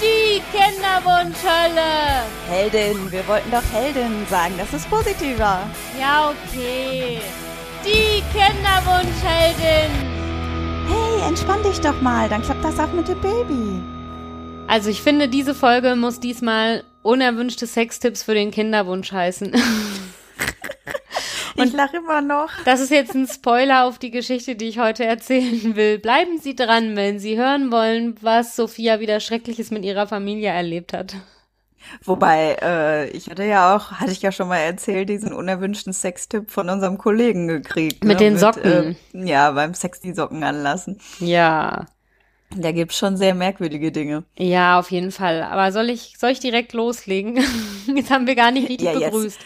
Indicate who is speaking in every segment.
Speaker 1: Die Kinderwunschhölle.
Speaker 2: Heldin, wir wollten doch Heldin sagen, das ist positiver.
Speaker 1: Ja, okay. Die Kinderwunschheldin.
Speaker 2: Hey, entspann dich doch mal, dann klappt das auch mit dem Baby.
Speaker 1: Also ich finde, diese Folge muss diesmal unerwünschte Sextipps für den Kinderwunsch heißen.
Speaker 2: Und ich lache immer noch.
Speaker 1: Das ist jetzt ein Spoiler auf die Geschichte, die ich heute erzählen will. Bleiben Sie dran, wenn Sie hören wollen, was Sophia wieder Schreckliches mit ihrer Familie erlebt hat.
Speaker 2: Wobei, äh, ich hatte ja auch, hatte ich ja schon mal erzählt, diesen unerwünschten Sextipp von unserem Kollegen gekriegt.
Speaker 1: Mit ne? den Socken.
Speaker 2: Mit, äh, ja, beim Sex die Socken anlassen.
Speaker 1: Ja.
Speaker 2: Da gibt's schon sehr merkwürdige Dinge.
Speaker 1: Ja, auf jeden Fall. Aber soll ich, soll ich direkt loslegen? Jetzt haben wir gar nicht richtig ja, begrüßt.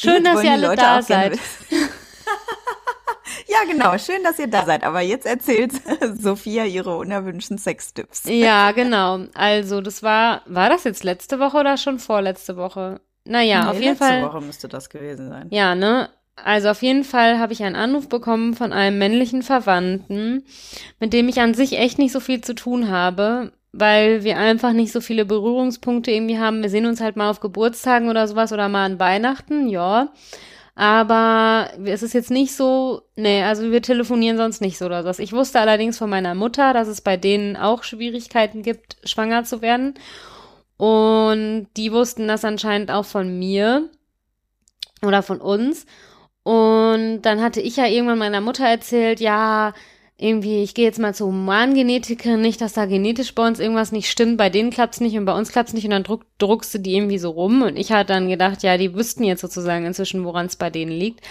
Speaker 1: Schön, dass ihr alle da seid.
Speaker 2: ja, genau. Schön, dass ihr da seid. Aber jetzt erzählt Sophia ihre unerwünschten Sextipps.
Speaker 1: Ja, genau. Also, das war, war das jetzt letzte Woche oder schon vorletzte Woche? Naja, nee, auf jeden
Speaker 2: letzte
Speaker 1: Fall.
Speaker 2: Letzte Woche müsste das gewesen sein.
Speaker 1: Ja, ne? Also auf jeden Fall habe ich einen Anruf bekommen von einem männlichen Verwandten, mit dem ich an sich echt nicht so viel zu tun habe, weil wir einfach nicht so viele Berührungspunkte irgendwie haben. Wir sehen uns halt mal auf Geburtstagen oder sowas oder mal an Weihnachten, ja. Aber es ist jetzt nicht so, nee, also wir telefonieren sonst nicht so oder was. Ich wusste allerdings von meiner Mutter, dass es bei denen auch Schwierigkeiten gibt, schwanger zu werden. Und die wussten das anscheinend auch von mir oder von uns. Und dann hatte ich ja irgendwann meiner Mutter erzählt, ja, irgendwie, ich gehe jetzt mal zur Humangenetikerin, nicht, dass da genetisch bei uns irgendwas nicht stimmt, bei denen klappt's nicht und bei uns klappt's nicht und dann druck, druckst du die irgendwie so rum und ich hatte dann gedacht, ja, die wüssten jetzt sozusagen inzwischen, woran es bei denen liegt.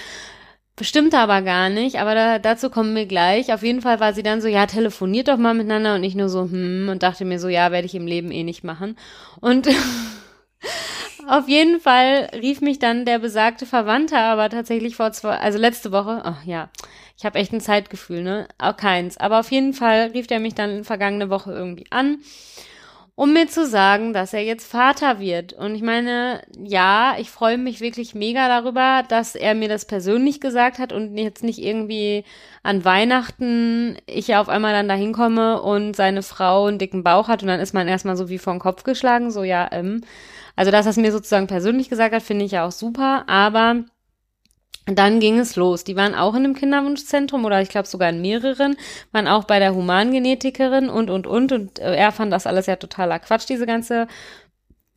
Speaker 1: Bestimmt aber gar nicht, aber da, dazu kommen wir gleich. Auf jeden Fall war sie dann so, ja, telefoniert doch mal miteinander und ich nur so, hm, und dachte mir so, ja, werde ich im Leben eh nicht machen. Und Auf jeden Fall rief mich dann der besagte Verwandte aber tatsächlich vor zwei, also letzte Woche, ach ja, ich habe echt ein Zeitgefühl, ne? Auch keins. Aber auf jeden Fall rief er mich dann vergangene Woche irgendwie an, um mir zu sagen, dass er jetzt Vater wird. Und ich meine, ja, ich freue mich wirklich mega darüber, dass er mir das persönlich gesagt hat und jetzt nicht irgendwie an Weihnachten ich ja auf einmal dann dahin komme und seine Frau einen dicken Bauch hat und dann ist man erstmal so wie vor den Kopf geschlagen, so ja, ähm, also, dass er es mir sozusagen persönlich gesagt hat, finde ich ja auch super, aber dann ging es los. Die waren auch in einem Kinderwunschzentrum oder ich glaube sogar in mehreren, waren auch bei der Humangenetikerin und, und, und. Und äh, er fand das alles ja totaler Quatsch, diese ganze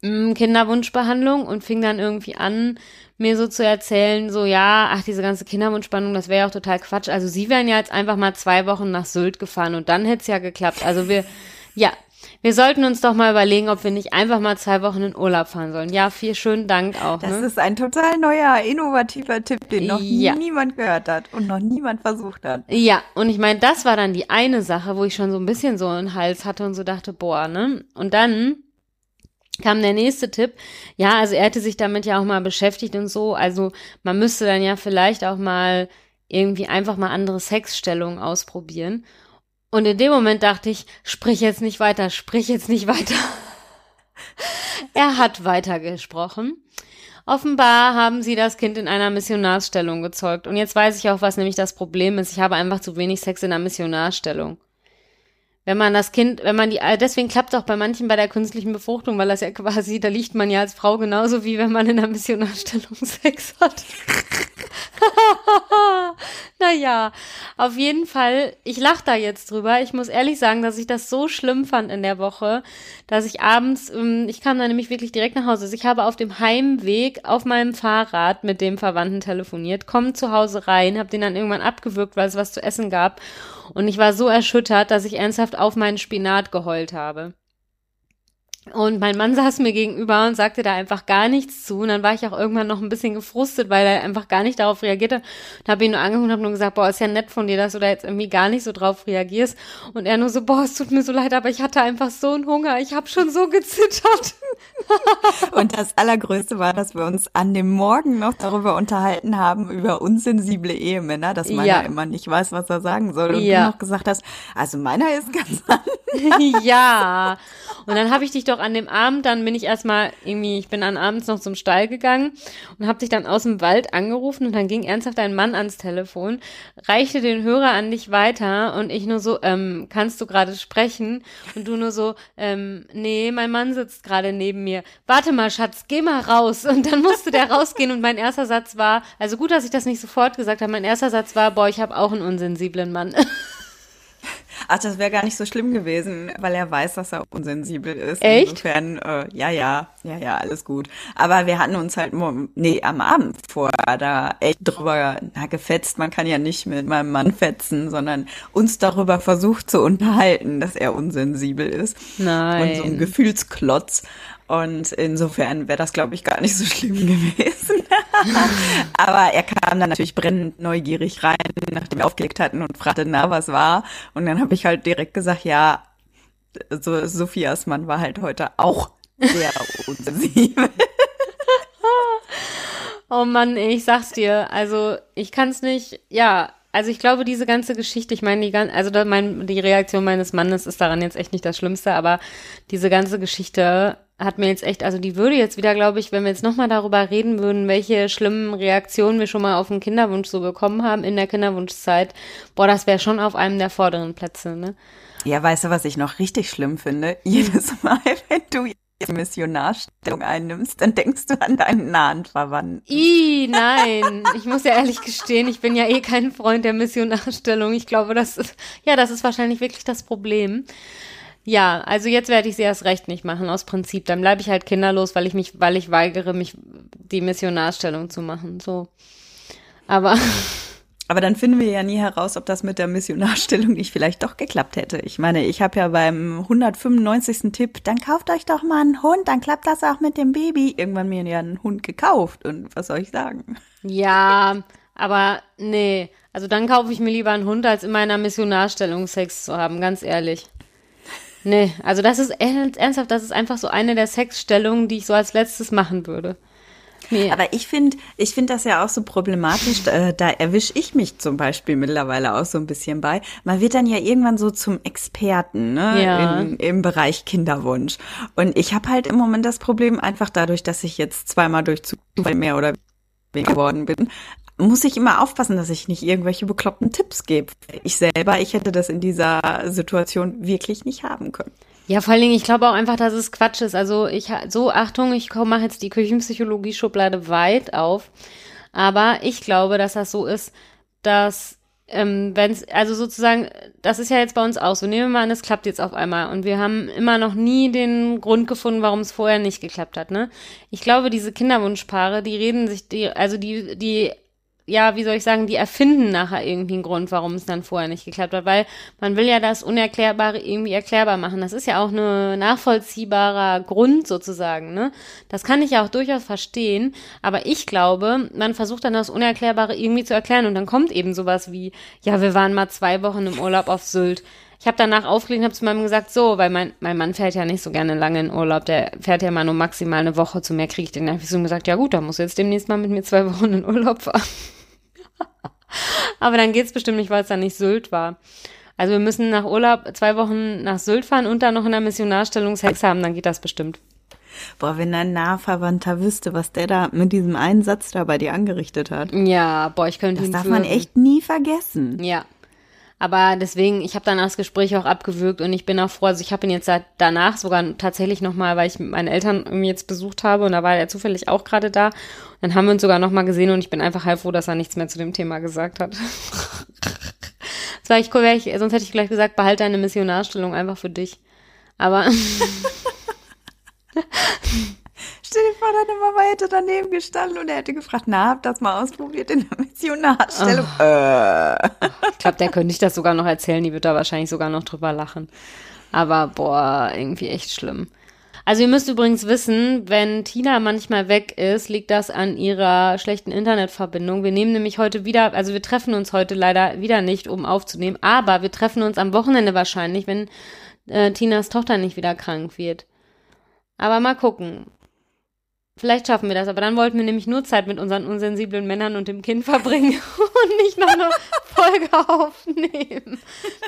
Speaker 1: mm, Kinderwunschbehandlung und fing dann irgendwie an, mir so zu erzählen, so ja, ach, diese ganze Kinderwunschbehandlung, das wäre ja auch total Quatsch. Also sie wären ja jetzt einfach mal zwei Wochen nach Sylt gefahren und dann hätte es ja geklappt. Also wir, ja, wir sollten uns doch mal überlegen, ob wir nicht einfach mal zwei Wochen in Urlaub fahren sollen. Ja, vielen schönen Dank auch.
Speaker 2: Das
Speaker 1: ne?
Speaker 2: ist ein total neuer, innovativer Tipp, den noch ja. niemand gehört hat und noch niemand versucht hat.
Speaker 1: Ja, und ich meine, das war dann die eine Sache, wo ich schon so ein bisschen so einen Hals hatte und so dachte, boah, ne? Und dann kam der nächste Tipp. Ja, also er hätte sich damit ja auch mal beschäftigt und so. Also man müsste dann ja vielleicht auch mal irgendwie einfach mal andere Sexstellungen ausprobieren. Und in dem Moment dachte ich, sprich jetzt nicht weiter, sprich jetzt nicht weiter. er hat weitergesprochen. Offenbar haben sie das Kind in einer Missionarsstellung gezeugt. Und jetzt weiß ich auch, was nämlich das Problem ist. Ich habe einfach zu wenig Sex in einer Missionarstellung. Wenn man das Kind, wenn man die, deswegen klappt auch bei manchen bei der künstlichen Befruchtung, weil das ja quasi, da liegt man ja als Frau genauso wie wenn man in einer Missionarstellung Sex hat. naja, auf jeden Fall, ich lache da jetzt drüber. Ich muss ehrlich sagen, dass ich das so schlimm fand in der Woche, dass ich abends, ähm, ich kam dann nämlich wirklich direkt nach Hause. Also ich habe auf dem Heimweg auf meinem Fahrrad mit dem Verwandten telefoniert, komme zu Hause rein, habe den dann irgendwann abgewürgt, weil es was zu essen gab. Und ich war so erschüttert, dass ich ernsthaft auf meinen Spinat geheult habe. Und mein Mann saß mir gegenüber und sagte da einfach gar nichts zu. Und dann war ich auch irgendwann noch ein bisschen gefrustet, weil er einfach gar nicht darauf reagierte. Und habe ihn nur angeguckt und habe nur gesagt, boah, ist ja nett von dir, dass du da jetzt irgendwie gar nicht so drauf reagierst. Und er nur so, boah, es tut mir so leid, aber ich hatte einfach so einen Hunger. Ich habe schon so gezittert.
Speaker 2: und das Allergrößte war, dass wir uns an dem Morgen noch darüber unterhalten haben, über unsensible Ehemänner, dass meiner ja. immer nicht weiß, was er sagen soll. Und ja. du noch gesagt hast, also meiner ist ganz
Speaker 1: anders. ja. Und dann habe ich dich doch an dem Abend, dann bin ich erstmal irgendwie, ich bin dann abends noch zum Stall gegangen und habe dich dann aus dem Wald angerufen und dann ging ernsthaft ein Mann ans Telefon, reichte den Hörer an dich weiter und ich nur so, ähm, kannst du gerade sprechen? Und du nur so, ähm, nee, mein Mann sitzt gerade neben mir. Warte mal, Schatz, geh mal raus. Und dann musste der rausgehen und mein erster Satz war, also gut, dass ich das nicht sofort gesagt habe, mein erster Satz war, boah, ich habe auch einen unsensiblen Mann.
Speaker 2: Ach, das wäre gar nicht so schlimm gewesen, weil er weiß, dass er unsensibel ist.
Speaker 1: Echt?
Speaker 2: Insofern, äh, ja, ja, ja, ja, alles gut. Aber wir hatten uns halt, nee, am Abend vorher da echt drüber na, gefetzt. Man kann ja nicht mit meinem Mann fetzen, sondern uns darüber versucht zu unterhalten, dass er unsensibel ist.
Speaker 1: Nein.
Speaker 2: Und so ein Gefühlsklotz. Und insofern wäre das, glaube ich, gar nicht so schlimm gewesen. Aber er kam dann natürlich brennend neugierig rein, nachdem wir aufgelegt hatten und fragte, na, was war? Und dann habe ich halt direkt gesagt, ja, so Sophias Mann war halt heute auch sehr unsensibel.
Speaker 1: oh Mann, ich sag's dir, also ich kann's nicht, ja, also ich glaube, diese ganze Geschichte, ich meine, die, also da mein, die Reaktion meines Mannes ist daran jetzt echt nicht das Schlimmste, aber diese ganze Geschichte hat mir jetzt echt, also die würde jetzt wieder, glaube ich, wenn wir jetzt nochmal darüber reden würden, welche schlimmen Reaktionen wir schon mal auf den Kinderwunsch so bekommen haben in der Kinderwunschzeit, boah, das wäre schon auf einem der vorderen Plätze, ne?
Speaker 2: Ja, weißt du, was ich noch richtig schlimm finde? Jedes Mal, wenn du die Missionarstellung einnimmst, dann denkst du an deinen nahen Verwandten.
Speaker 1: I, nein. Ich muss ja ehrlich gestehen, ich bin ja eh kein Freund der Missionarstellung. Ich glaube, das ist, ja, das ist wahrscheinlich wirklich das Problem. Ja, also jetzt werde ich sie erst recht nicht machen, aus Prinzip. Dann bleibe ich halt kinderlos, weil ich mich, weil ich weigere, mich die Missionarstellung zu machen. So. Aber.
Speaker 2: Aber dann finden wir ja nie heraus, ob das mit der Missionarstellung nicht vielleicht doch geklappt hätte. Ich meine, ich habe ja beim 195. Tipp, dann kauft euch doch mal einen Hund, dann klappt das auch mit dem Baby. Irgendwann mir ja einen Hund gekauft und was soll ich sagen?
Speaker 1: Ja, aber nee. Also dann kaufe ich mir lieber einen Hund, als in meiner Missionarstellung Sex zu haben, ganz ehrlich. Nee, also das ist ernsthaft, das ist einfach so eine der Sexstellungen, die ich so als letztes machen würde.
Speaker 2: Nee. Aber ich finde, ich finde das ja auch so problematisch. Da, da erwische ich mich zum Beispiel mittlerweile auch so ein bisschen bei. Man wird dann ja irgendwann so zum Experten ne?
Speaker 1: Ja.
Speaker 2: In, im Bereich Kinderwunsch. Und ich habe halt im Moment das Problem einfach dadurch, dass ich jetzt zweimal durch Zufall mehr oder weniger geworden bin, muss ich immer aufpassen, dass ich nicht irgendwelche bekloppten Tipps gebe. Ich selber, ich hätte das in dieser Situation wirklich nicht haben können.
Speaker 1: Ja, vor allen Dingen, ich glaube auch einfach, dass es Quatsch ist. Also ich so Achtung, ich mache jetzt die Küchenpsychologie-Schublade weit auf. Aber ich glaube, dass das so ist, dass ähm, wenn es, also sozusagen, das ist ja jetzt bei uns auch so. Nehmen wir mal an, es klappt jetzt auf einmal und wir haben immer noch nie den Grund gefunden, warum es vorher nicht geklappt hat, ne? Ich glaube, diese Kinderwunschpaare, die reden sich, die, also die, die ja, wie soll ich sagen, die erfinden nachher irgendwie einen Grund, warum es dann vorher nicht geklappt hat, weil man will ja das Unerklärbare irgendwie erklärbar machen. Das ist ja auch ein nachvollziehbarer Grund sozusagen, ne? Das kann ich ja auch durchaus verstehen, aber ich glaube, man versucht dann das Unerklärbare irgendwie zu erklären und dann kommt eben sowas wie, ja, wir waren mal zwei Wochen im Urlaub auf Sylt. Ich habe danach aufgelegt und habe zu meinem gesagt, so, weil mein, mein Mann fährt ja nicht so gerne lange in Urlaub, der fährt ja mal nur maximal eine Woche, zu mehr kriege ich den. Da habe ich so gesagt, ja gut, dann muss jetzt demnächst mal mit mir zwei Wochen in Urlaub fahren. Aber dann geht's bestimmt nicht, weil es dann nicht Sylt war. Also wir müssen nach Urlaub zwei Wochen nach Sylt fahren und dann noch in der Missionarstellung Sex haben, dann geht das bestimmt.
Speaker 2: Boah, wenn ein Nahverwandter wüsste, was der da mit diesem einen Satz da bei dir angerichtet hat.
Speaker 1: Ja, boah, ich könnte
Speaker 2: das darf man echt nie vergessen.
Speaker 1: Ja, aber deswegen, ich habe dann das Gespräch auch abgewürgt und ich bin auch froh, also ich habe ihn jetzt danach sogar tatsächlich nochmal, weil ich meine Eltern jetzt besucht habe und da war er zufällig auch gerade da. Und dann haben wir uns sogar nochmal gesehen und ich bin einfach halb froh, dass er nichts mehr zu dem Thema gesagt hat. das war ich cool, ich, sonst hätte ich gleich gesagt, behalte deine Missionarstellung einfach für dich. Aber
Speaker 2: Stell dir vor, deine Mama hätte daneben gestanden und er hätte gefragt, na, hab das mal ausprobiert in der Missionarstellung. Oh. Äh.
Speaker 1: Ich glaube, der könnte ich das sogar noch erzählen, die wird da wahrscheinlich sogar noch drüber lachen. Aber boah, irgendwie echt schlimm. Also ihr müsst übrigens wissen, wenn Tina manchmal weg ist, liegt das an ihrer schlechten Internetverbindung. Wir nehmen nämlich heute wieder, also wir treffen uns heute leider wieder nicht, um aufzunehmen, aber wir treffen uns am Wochenende wahrscheinlich, wenn äh, Tinas Tochter nicht wieder krank wird. Aber mal gucken. Vielleicht schaffen wir das, aber dann wollten wir nämlich nur Zeit mit unseren unsensiblen Männern und dem Kind verbringen und nicht noch eine Folge aufnehmen.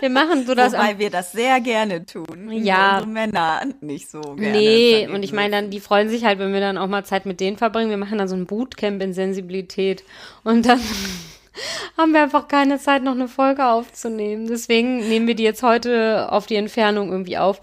Speaker 1: Wir machen so das.
Speaker 2: Wobei wir das sehr gerne tun.
Speaker 1: Ja.
Speaker 2: Unsere Männer nicht so gerne.
Speaker 1: Nee, und ich meine dann, die freuen sich halt, wenn wir dann auch mal Zeit mit denen verbringen. Wir machen dann so ein Bootcamp in Sensibilität. Und dann haben wir einfach keine Zeit, noch eine Folge aufzunehmen. Deswegen nehmen wir die jetzt heute auf die Entfernung irgendwie auf.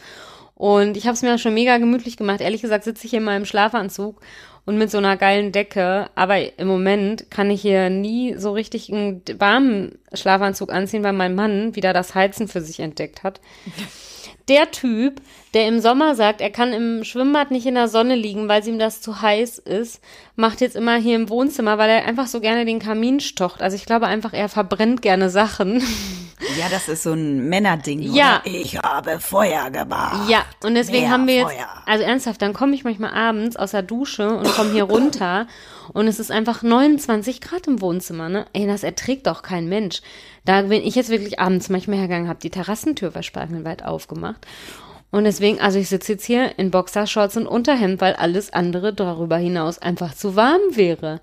Speaker 1: Und ich habe es mir schon mega gemütlich gemacht. Ehrlich gesagt sitze ich hier in meinem Schlafanzug und mit so einer geilen Decke. Aber im Moment kann ich hier nie so richtig einen warmen Schlafanzug anziehen, weil mein Mann wieder das Heizen für sich entdeckt hat. Der Typ, der im Sommer sagt, er kann im Schwimmbad nicht in der Sonne liegen, weil ihm das zu heiß ist, macht jetzt immer hier im Wohnzimmer, weil er einfach so gerne den Kamin stocht. Also ich glaube einfach, er verbrennt gerne Sachen.
Speaker 2: Ja, das ist so ein Männerding.
Speaker 1: Ja.
Speaker 2: Oder? Ich habe Feuer gemacht.
Speaker 1: Ja, und deswegen
Speaker 2: Mehr
Speaker 1: haben wir jetzt,
Speaker 2: Feuer.
Speaker 1: also ernsthaft, dann komme ich manchmal abends aus der Dusche und komme hier runter und es ist einfach 29 Grad im Wohnzimmer, ne? Ey, das erträgt doch kein Mensch. Da bin ich jetzt wirklich abends manchmal hergegangen, habe die Terrassentür verspargelweit aufgemacht. Und deswegen, also ich sitze jetzt hier in Boxershorts und Unterhemd, weil alles andere darüber hinaus einfach zu warm wäre.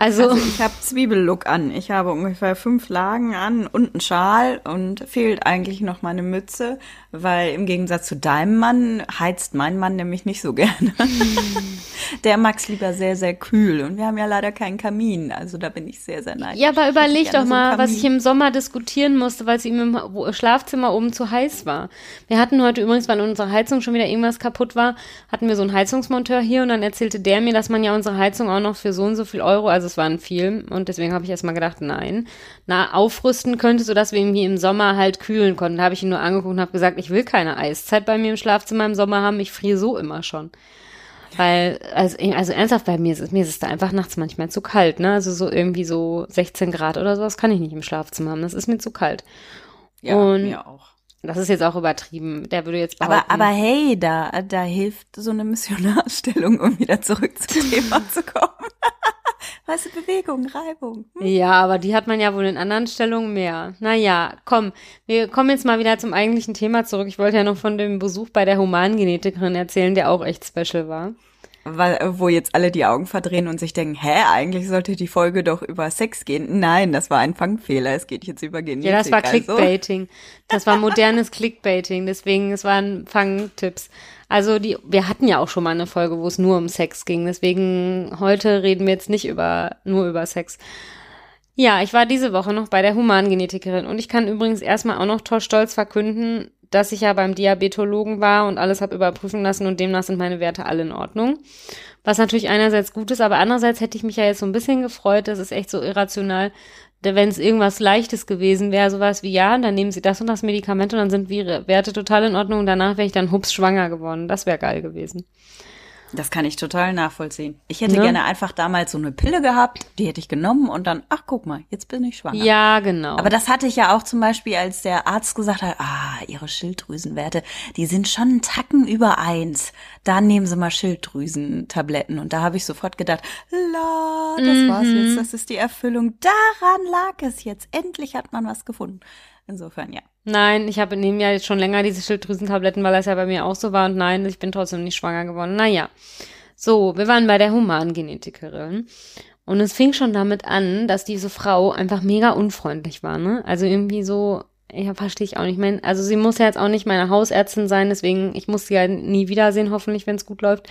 Speaker 1: Also,
Speaker 2: Also ich habe Zwiebellook an. Ich habe ungefähr fünf Lagen an und einen Schal und fehlt eigentlich noch meine Mütze, weil im Gegensatz zu deinem Mann heizt mein Mann nämlich nicht so gerne. Der mag's lieber sehr, sehr kühl und wir haben ja leider keinen Kamin, also da bin ich sehr, sehr neidisch.
Speaker 1: ja, aber überleg doch
Speaker 2: gerne so
Speaker 1: mal, was ich im Sommer diskutieren musste, weil es ihm im Schlafzimmer oben zu heiß war. Wir hatten heute übrigens, weil unsere Heizung schon wieder irgendwas kaputt war, hatten wir so einen Heizungsmonteur hier und dann erzählte der mir, dass man ja unsere Heizung auch noch für so und so viel Euro, also es waren viel und deswegen habe ich erstmal gedacht, nein, na, aufrüsten könnte, sodass wir irgendwie im Sommer halt kühlen konnten. Da habe ich ihn nur angeguckt und habe gesagt, ich will keine Eiszeit bei mir im Schlafzimmer im Sommer haben, ich friere so immer schon. Weil, also, also ernsthaft, bei mir ist es, mir ist es da einfach nachts manchmal zu kalt, ne? Also so irgendwie so 16 Grad oder sowas kann ich nicht im Schlafzimmer haben. Das ist mir zu kalt.
Speaker 2: Ja,
Speaker 1: und-
Speaker 2: mir auch.
Speaker 1: Das ist jetzt auch übertrieben. Der würde jetzt
Speaker 2: Aber,
Speaker 1: behaupten.
Speaker 2: aber hey, da, da hilft so eine Missionarstellung, um wieder zurück zum Thema zu kommen. Weißt du, Bewegung, Reibung. Hm?
Speaker 1: Ja, aber die hat man ja wohl in anderen Stellungen mehr. Naja, komm, wir kommen jetzt mal wieder zum eigentlichen Thema zurück. Ich wollte ja noch von dem Besuch bei der Humangenetikerin erzählen, der auch echt special war.
Speaker 2: Weil, wo jetzt alle die Augen verdrehen und sich denken, hä, eigentlich sollte die Folge doch über Sex gehen. Nein, das war ein Fangfehler. Es geht jetzt über Genetik.
Speaker 1: Ja, das war
Speaker 2: also.
Speaker 1: Clickbaiting. Das war modernes Clickbaiting. Deswegen, es waren Fangtipps. Also die, wir hatten ja auch schon mal eine Folge, wo es nur um Sex ging. Deswegen heute reden wir jetzt nicht über nur über Sex. Ja, ich war diese Woche noch bei der Humangenetikerin und ich kann übrigens erstmal auch noch toll stolz verkünden, dass ich ja beim Diabetologen war und alles habe überprüfen lassen und demnach sind meine Werte alle in Ordnung. Was natürlich einerseits gut ist, aber andererseits hätte ich mich ja jetzt so ein bisschen gefreut, das ist echt so irrational, wenn es irgendwas Leichtes gewesen wäre, sowas wie, ja, dann nehmen sie das und das Medikament und dann sind ihre Werte total in Ordnung und danach wäre ich dann hups schwanger geworden. Das wäre geil gewesen.
Speaker 2: Das kann ich total nachvollziehen. Ich hätte
Speaker 1: Ne?
Speaker 2: gerne einfach damals so eine Pille gehabt, die hätte ich genommen und dann, ach guck mal, jetzt bin ich schwanger.
Speaker 1: Ja, genau.
Speaker 2: Aber das hatte ich ja auch zum Beispiel, als der Arzt gesagt hat, ah, ihre Schilddrüsenwerte, die sind schon einen Tacken über eins. Da nehmen Sie mal Schilddrüsentabletten. Und da habe ich sofort gedacht, la, das war's
Speaker 1: Mhm.
Speaker 2: jetzt, das ist die Erfüllung. Daran lag es jetzt. Endlich hat man was gefunden. Insofern, ja.
Speaker 1: Nein, ich habe nehme ja jetzt schon länger diese Schilddrüsentabletten, weil das ja bei mir auch so war und nein, ich bin trotzdem nicht schwanger geworden. Naja. So, wir waren bei der Humangenetikerin und es fing schon damit an, dass diese Frau einfach mega unfreundlich war, ne? Also irgendwie so, ja, verstehe ich auch nicht. Ich also sie muss ja jetzt auch nicht meine Hausärztin sein, deswegen, ich muss sie ja nie wiedersehen, hoffentlich, wenn es gut läuft.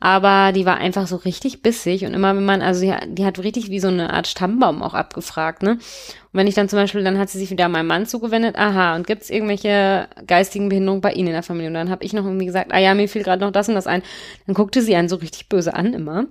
Speaker 1: Aber die war einfach so richtig bissig und immer wenn man, also die, die hat richtig wie so eine Art Stammbaum auch abgefragt, ne? Und wenn ich dann zum Beispiel, dann hat sie sich wieder meinem Mann zugewendet, aha, und gibt's irgendwelche geistigen Behinderungen bei Ihnen in der Familie? Und dann habe ich noch irgendwie gesagt, ah ja, mir fiel gerade noch das und das ein. Dann guckte sie einen so richtig böse an immer.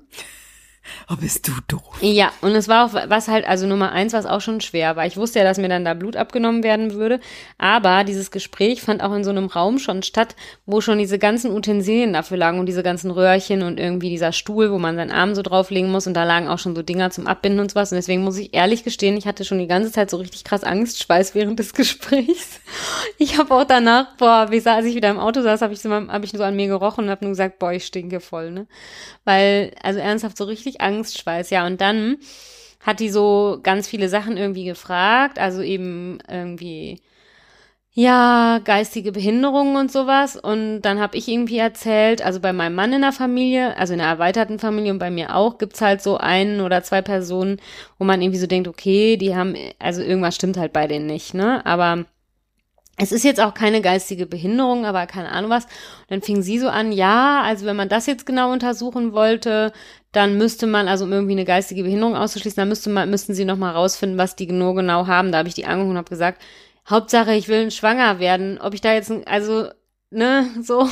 Speaker 2: Oh, bist du doof.
Speaker 1: Ja, und es war auch, was halt, also Nummer eins, was auch schon schwer war. Ich wusste ja, dass mir dann da Blut abgenommen werden würde, aber dieses Gespräch fand auch in so einem Raum schon statt, wo schon diese ganzen Utensilien dafür lagen und diese ganzen Röhrchen und irgendwie dieser Stuhl, wo man seinen Arm so drauflegen muss und da lagen auch schon so Dinger zum Abbinden und sowas. Und deswegen muss ich ehrlich gestehen, ich hatte schon die ganze Zeit so richtig krass Angstschweiß während des Gesprächs. Ich habe auch danach, boah, wie sah, als ich wieder im Auto saß, habe ich, so, hab ich so an mir gerochen und habe nur gesagt, boah, ich stinke voll, ne? Weil, also ernsthaft so richtig Angstschweiß, ja. Und dann hat die so ganz viele Sachen irgendwie gefragt, also eben irgendwie, ja, geistige Behinderungen und sowas. Und dann habe ich irgendwie erzählt, also bei meinem Mann in der Familie, also in der erweiterten Familie und bei mir auch, gibt's halt so einen oder zwei Personen, wo man irgendwie so denkt, okay, die haben, also irgendwas stimmt halt bei denen nicht, ne? Aber es ist jetzt auch keine geistige Behinderung, aber keine Ahnung was. Und dann fing sie so an, ja, also wenn man das jetzt genau untersuchen wollte, dann müsste man, also um irgendwie eine geistige Behinderung auszuschließen, dann müsste man, müssten sie nochmal rausfinden, was die genau genau haben. Da habe ich die angeguckt und habe gesagt, Hauptsache, ich will schwanger werden. Ob ich da jetzt, also, ne, so.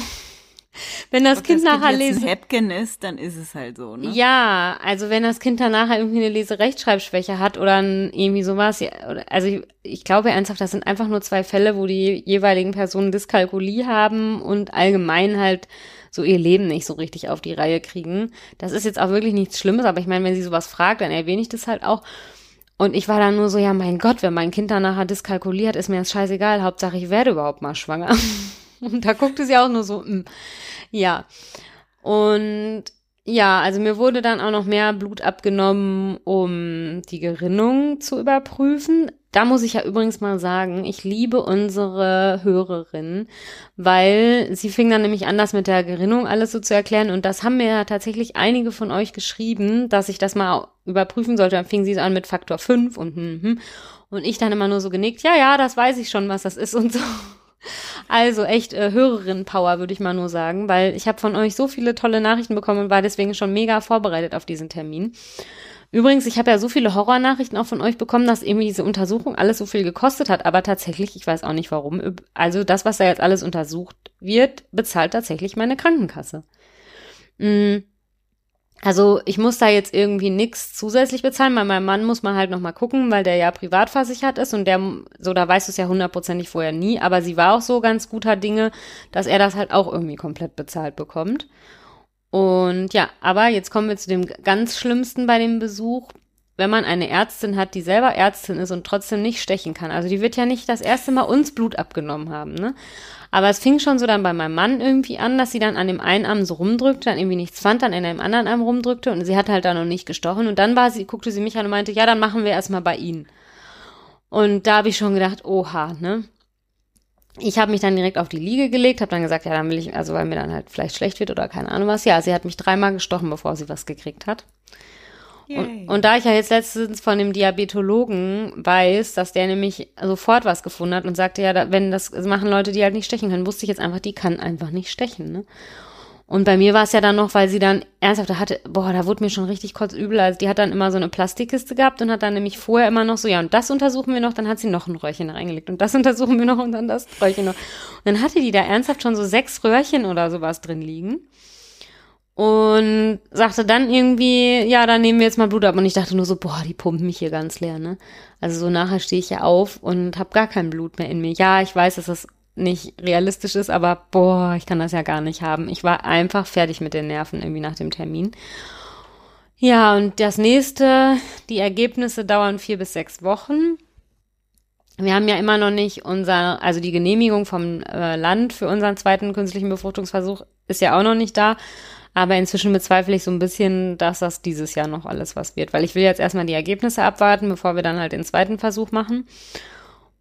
Speaker 1: Wenn das Ob Kind das nachher
Speaker 2: kind lesen. Häppchen ist, dann ist es halt so, ne?
Speaker 1: Ja, also wenn das Kind dann nachher irgendwie eine Leserechtschreibschwäche hat oder ein, irgendwie sowas, ja, also ich, ich glaube ernsthaft, das sind einfach nur zwei Fälle, wo die jeweiligen Personen Dyskalkulie haben und allgemein halt so ihr Leben nicht so richtig auf die Reihe kriegen. Das ist jetzt auch wirklich nichts Schlimmes, aber ich meine, wenn sie sowas fragt, dann erwähne ich das halt auch. Und ich war dann nur so, ja, mein Gott, wenn mein Kind dann nachher dyskalkuliert, ist mir das scheißegal. Hauptsache, ich werde überhaupt mal schwanger. Und da guckte sie auch nur so, mh. Hm, ja. Und ja, also mir wurde dann auch noch mehr Blut abgenommen, um die Gerinnung zu überprüfen. Da muss ich ja übrigens mal sagen, ich liebe unsere Hörerin, weil sie fing dann nämlich an, das mit der Gerinnung alles so zu erklären. Und das haben mir ja tatsächlich einige von euch geschrieben, dass ich das mal überprüfen sollte. Dann fing sie so an mit Faktor 5 und hm, hm. Und ich dann immer nur so genickt, ja, ja, das weiß ich schon, was das ist und so. Also echt äh, Hörerin-Power, würde ich mal nur sagen, weil ich habe von euch so viele tolle Nachrichten bekommen und war deswegen schon mega vorbereitet auf diesen Termin. Übrigens, ich habe ja so viele Horrornachrichten auch von euch bekommen, dass irgendwie diese Untersuchung alles so viel gekostet hat, aber tatsächlich, ich weiß auch nicht warum, also das, was da jetzt alles untersucht wird, bezahlt tatsächlich meine Krankenkasse. Mm. Also ich muss da jetzt irgendwie nichts zusätzlich bezahlen. Bei meinem Mann muss man halt nochmal gucken, weil der ja privat versichert ist und der, so da weißt du es ja hundertprozentig vorher nie, aber sie war auch so ganz guter Dinge, dass er das halt auch irgendwie komplett bezahlt bekommt. Und ja, aber jetzt kommen wir zu dem ganz Schlimmsten bei dem Besuch. Wenn man eine Ärztin hat, die selber Ärztin ist und trotzdem nicht stechen kann. Also die wird ja nicht das erste Mal uns Blut abgenommen haben, ne? Aber es fing schon so dann bei meinem Mann irgendwie an, dass sie dann an dem einen Arm so rumdrückte, dann irgendwie nichts fand, dann in dem anderen Arm rumdrückte und sie hat halt da noch nicht gestochen. Und dann war sie, guckte sie mich an und meinte, ja, dann machen wir erstmal bei Ihnen. Und da habe ich schon gedacht, oha, ne? Ich habe mich dann direkt auf die Liege gelegt, habe dann gesagt, ja, dann will ich, also weil mir dann halt vielleicht schlecht wird oder keine Ahnung was. Ja, sie hat mich dreimal gestochen, bevor sie was gekriegt hat. Und, und, da ich ja jetzt letztens von dem Diabetologen weiß, dass der nämlich sofort was gefunden hat und sagte, ja, wenn das machen Leute, die halt nicht stechen können, wusste ich jetzt einfach, die kann einfach nicht stechen. Ne? Und bei mir war es ja dann noch, weil sie dann ernsthaft da hatte, boah, da wurde mir schon richtig kurz übel. Also die hat dann immer so eine Plastikkiste gehabt und hat dann nämlich vorher immer noch so, ja, und das untersuchen wir noch, dann hat sie noch ein Röhrchen reingelegt und das untersuchen wir noch und dann das Röhrchen noch. Und dann hatte die da ernsthaft schon so sechs Röhrchen oder sowas drin liegen. Und sagte dann irgendwie, ja, dann nehmen wir jetzt mal Blut ab. Und ich dachte nur so, boah, die pumpen mich hier ganz leer, ne? Also so nachher stehe ich ja auf und habe gar kein Blut mehr in mir. Ja, ich weiß, dass das nicht realistisch ist, aber boah, ich kann das ja gar nicht haben. Ich war einfach fertig mit den Nerven irgendwie nach dem Termin. Ja, und das nächste, die Ergebnisse dauern vier bis sechs Wochen. Wir haben ja immer noch nicht unser, also die Genehmigung vom äh, Land für unseren zweiten künstlichen Befruchtungsversuch ist ja auch noch nicht da. Aber inzwischen bezweifle ich so ein bisschen, dass das dieses Jahr noch alles was wird, weil ich will jetzt erstmal die Ergebnisse abwarten, bevor wir dann halt den zweiten Versuch machen.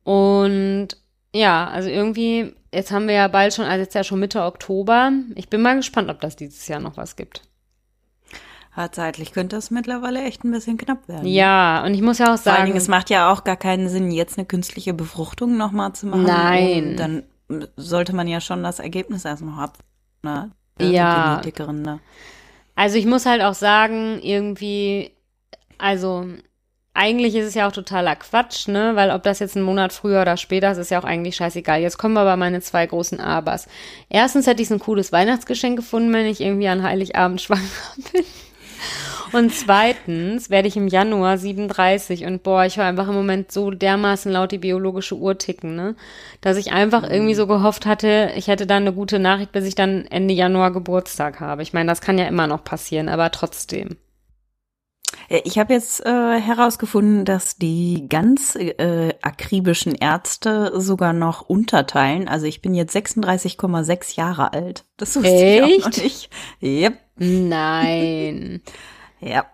Speaker 1: Und ja, also irgendwie, jetzt haben wir ja bald schon, also jetzt ja schon Mitte Oktober. Ich bin mal gespannt, ob das dieses Jahr noch was gibt.
Speaker 2: Ja, zeitlich könnte das mittlerweile echt ein bisschen knapp werden.
Speaker 1: Ja, und ich muss ja auch sagen. Vor allen Dingen,
Speaker 2: es macht ja auch gar keinen Sinn, jetzt eine künstliche Befruchtung nochmal zu machen.
Speaker 1: Nein.
Speaker 2: dann sollte man ja schon das Ergebnis erstmal haben. Ne?
Speaker 1: Ja. Ne? Also ich muss halt auch sagen, irgendwie, also eigentlich ist es ja auch totaler Quatsch, ne? Weil ob das jetzt ein Monat früher oder später ist, ist ja auch eigentlich scheißegal. Jetzt kommen aber meine zwei großen Abers. Erstens hätte ich ein cooles Weihnachtsgeschenk gefunden, wenn ich irgendwie an Heiligabend schwanger bin. Und zweitens werde ich im Januar 37 und boah, ich höre einfach im Moment so dermaßen laut die biologische Uhr ticken, ne? Dass ich einfach irgendwie so gehofft hatte, ich hätte dann eine gute Nachricht, bis ich dann Ende Januar Geburtstag habe. Ich meine, das kann ja immer noch passieren, aber trotzdem.
Speaker 2: Äh, ich habe jetzt äh, herausgefunden, dass die ganz äh, akribischen Ärzte sogar noch unterteilen. Also ich bin jetzt 36,6 Jahre alt.
Speaker 1: Das wusste Echt? ich
Speaker 2: auch noch nicht. Yep.
Speaker 1: Nein.
Speaker 2: ja.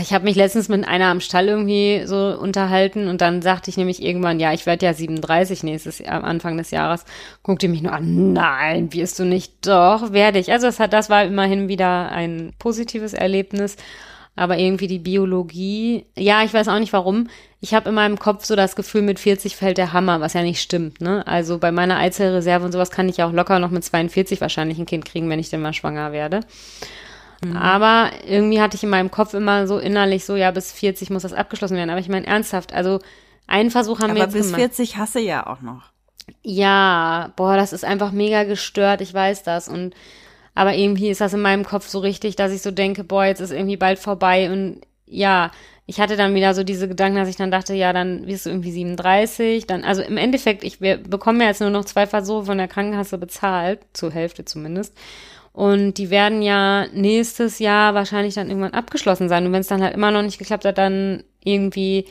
Speaker 1: Ich habe mich letztens mit einer am Stall irgendwie so unterhalten und dann sagte ich nämlich irgendwann, ja, ich werde ja 37 nächstes Jahr, am Anfang des Jahres. Guckte mich nur an, nein, wirst du nicht? Doch, werde ich. Also das hat, das war immerhin wieder ein positives Erlebnis. Aber irgendwie die Biologie, ja, ich weiß auch nicht warum. Ich habe in meinem Kopf so das Gefühl, mit 40 fällt der Hammer, was ja nicht stimmt. Ne? Also bei meiner Eizellreserve und sowas kann ich auch locker noch mit 42 wahrscheinlich ein Kind kriegen, wenn ich denn mal schwanger werde. Mhm. Aber irgendwie hatte ich in meinem Kopf immer so innerlich so, ja, bis 40 muss das abgeschlossen werden. Aber ich meine ernsthaft, also einen Versuch haben
Speaker 2: Aber
Speaker 1: wir jetzt
Speaker 2: bis
Speaker 1: gemacht.
Speaker 2: 40 hasse ja auch noch.
Speaker 1: Ja, boah, das ist einfach mega gestört, ich weiß das. Und aber irgendwie ist das in meinem Kopf so richtig, dass ich so denke, boah, jetzt ist irgendwie bald vorbei. Und ja, ich hatte dann wieder so diese Gedanken, dass ich dann dachte, ja, dann wirst du irgendwie 37. Dann, also im Endeffekt, ich wir bekommen ja jetzt nur noch zwei Versuche von der Krankenkasse bezahlt, zur Hälfte zumindest. Und die werden ja nächstes Jahr wahrscheinlich dann irgendwann abgeschlossen sein. Und wenn es dann halt immer noch nicht geklappt hat, dann irgendwie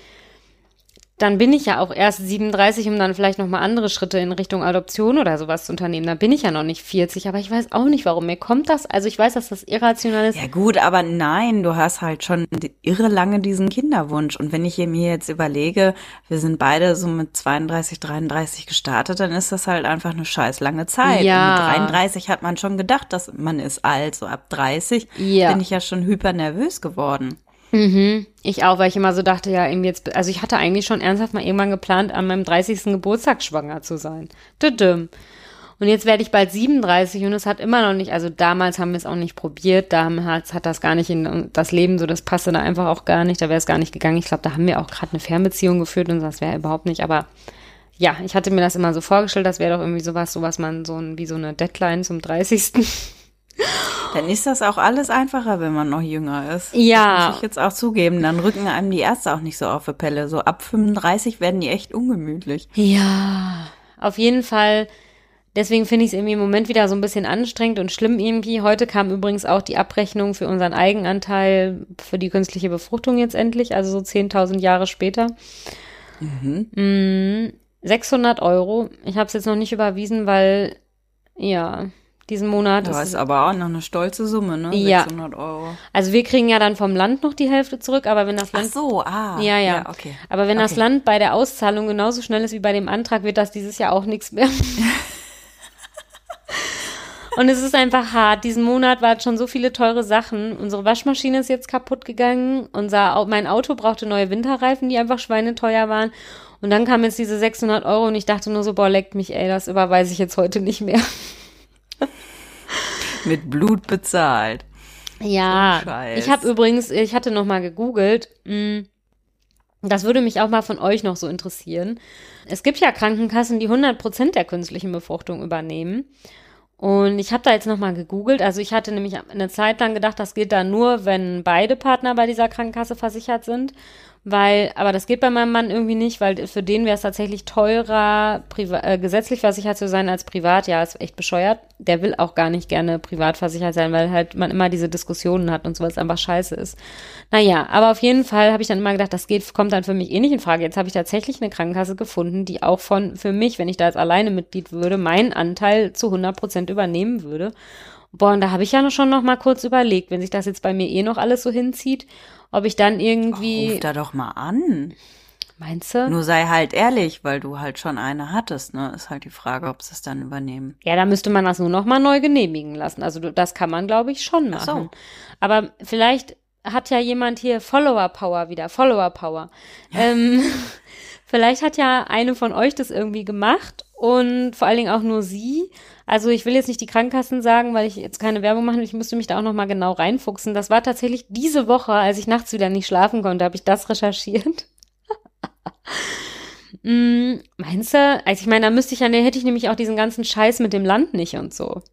Speaker 1: dann bin ich ja auch erst 37, um dann vielleicht nochmal andere Schritte in Richtung Adoption oder sowas zu unternehmen. Da bin ich ja noch nicht 40, aber ich weiß auch nicht, warum mir kommt das. Also ich weiß, dass das irrational ist.
Speaker 2: Ja gut, aber nein, du hast halt schon irre lange diesen Kinderwunsch. Und wenn ich mir jetzt überlege, wir sind beide so mit 32, 33 gestartet, dann ist das halt einfach eine scheiß lange Zeit.
Speaker 1: Ja.
Speaker 2: Und mit 33 hat man schon gedacht, dass man ist alt. So ab 30
Speaker 1: Ja.
Speaker 2: bin ich ja schon hypernervös geworden.
Speaker 1: Mhm. Ich auch, weil ich immer so dachte, ja, irgendwie jetzt, also ich hatte eigentlich schon ernsthaft mal irgendwann geplant, an meinem 30. Geburtstag schwanger zu sein. Düdüm. Und jetzt werde ich bald 37 und es hat immer noch nicht, also damals haben wir es auch nicht probiert, da haben, hat, das gar nicht in das Leben so, das passte da einfach auch gar nicht, da wäre es gar nicht gegangen. Ich glaube, da haben wir auch gerade eine Fernbeziehung geführt und das wäre überhaupt nicht, aber ja, ich hatte mir das immer so vorgestellt, das wäre doch irgendwie sowas, so was man so ein, wie so eine Deadline zum 30.
Speaker 2: Dann ist das auch alles einfacher, wenn man noch jünger ist.
Speaker 1: Ja.
Speaker 2: Das muss ich jetzt auch zugeben. Dann rücken einem die Ärzte auch nicht so auf die Pelle. So ab 35 werden die echt ungemütlich.
Speaker 1: Ja, auf jeden Fall. Deswegen finde ich es irgendwie im Moment wieder so ein bisschen anstrengend und schlimm irgendwie. Heute kam übrigens auch die Abrechnung für unseren Eigenanteil für die künstliche Befruchtung jetzt endlich, also so 10.000 Jahre später. Mhm. 600 Euro. Ich habe es jetzt noch nicht überwiesen, weil, ja, diesen Monat
Speaker 2: Das
Speaker 1: ist
Speaker 2: ist aber auch noch eine stolze Summe, ne?
Speaker 1: Ja.
Speaker 2: 600 Euro.
Speaker 1: Also wir kriegen ja dann vom Land noch die Hälfte zurück, aber wenn das
Speaker 2: Ach
Speaker 1: Land
Speaker 2: so, ah.
Speaker 1: Ja, ja.
Speaker 2: okay.
Speaker 1: Aber wenn das
Speaker 2: Okay.
Speaker 1: Land bei der Auszahlung genauso schnell ist wie bei dem Antrag, wird das dieses Jahr auch nichts mehr. Und es ist einfach hart. Diesen Monat waren schon so viele teure Sachen. Unsere Waschmaschine ist jetzt kaputt gegangen. Unser, mein Auto brauchte neue Winterreifen, die einfach schweineteuer waren. Und dann kamen jetzt diese 600 Euro und ich dachte nur so, boah, leckt mich, ey, das überweise ich jetzt heute nicht mehr.
Speaker 2: Mit Blut bezahlt.
Speaker 1: Ja,
Speaker 2: Scheiß.
Speaker 1: ich habe übrigens, ich hatte noch mal gegoogelt. mh, Das würde mich auch mal von euch noch so interessieren. Es gibt ja Krankenkassen, die 100% der künstlichen Befruchtung übernehmen. Und ich habe da jetzt noch mal gegoogelt. Also ich hatte nämlich eine Zeit lang gedacht, das geht da nur, wenn beide Partner bei dieser Krankenkasse versichert sind. Weil, aber das geht bei meinem Mann irgendwie nicht, weil für den wäre es tatsächlich teurer, äh, gesetzlich versichert zu sein als privat. Ja, ist echt bescheuert. Der will auch gar nicht gerne privat versichert sein, weil halt man immer diese Diskussionen hat und sowas einfach scheiße ist. Naja, aber auf jeden Fall habe ich dann immer gedacht, das geht, kommt dann für mich eh nicht in Frage. Jetzt habe ich tatsächlich eine Krankenkasse gefunden, die auch von, für mich, wenn ich da jetzt alleine Mitglied würde, meinen Anteil zu 100 Prozent übernehmen würde. Boah, und da habe ich ja noch schon noch mal kurz überlegt, wenn sich das jetzt bei mir eh noch alles so hinzieht, ob ich dann irgendwie,
Speaker 2: Ruf da doch mal an.
Speaker 1: meinst du?
Speaker 2: Nur sei halt ehrlich, weil du halt schon eine hattest, ne? Ist halt die Frage, ob sie es dann übernehmen.
Speaker 1: Ja, da müsste man das nur noch mal neu genehmigen lassen. Also das kann man, glaube ich, schon
Speaker 2: Ach so.
Speaker 1: machen. Aber vielleicht hat ja jemand hier Follower Power wieder, Follower Power. Ähm, vielleicht hat ja eine von euch das irgendwie gemacht und vor allen Dingen auch nur sie. Also ich will jetzt nicht die Krankenkassen sagen, weil ich jetzt keine Werbung machen will. Ich müsste mich da auch noch mal genau reinfuchsen. Das war tatsächlich diese Woche, als ich nachts wieder nicht schlafen konnte, habe ich das recherchiert. Mm, Meinst du? Also ich meine, da müsste ich ja, da hätte ich nämlich auch diesen ganzen Scheiß mit dem Land nicht und so.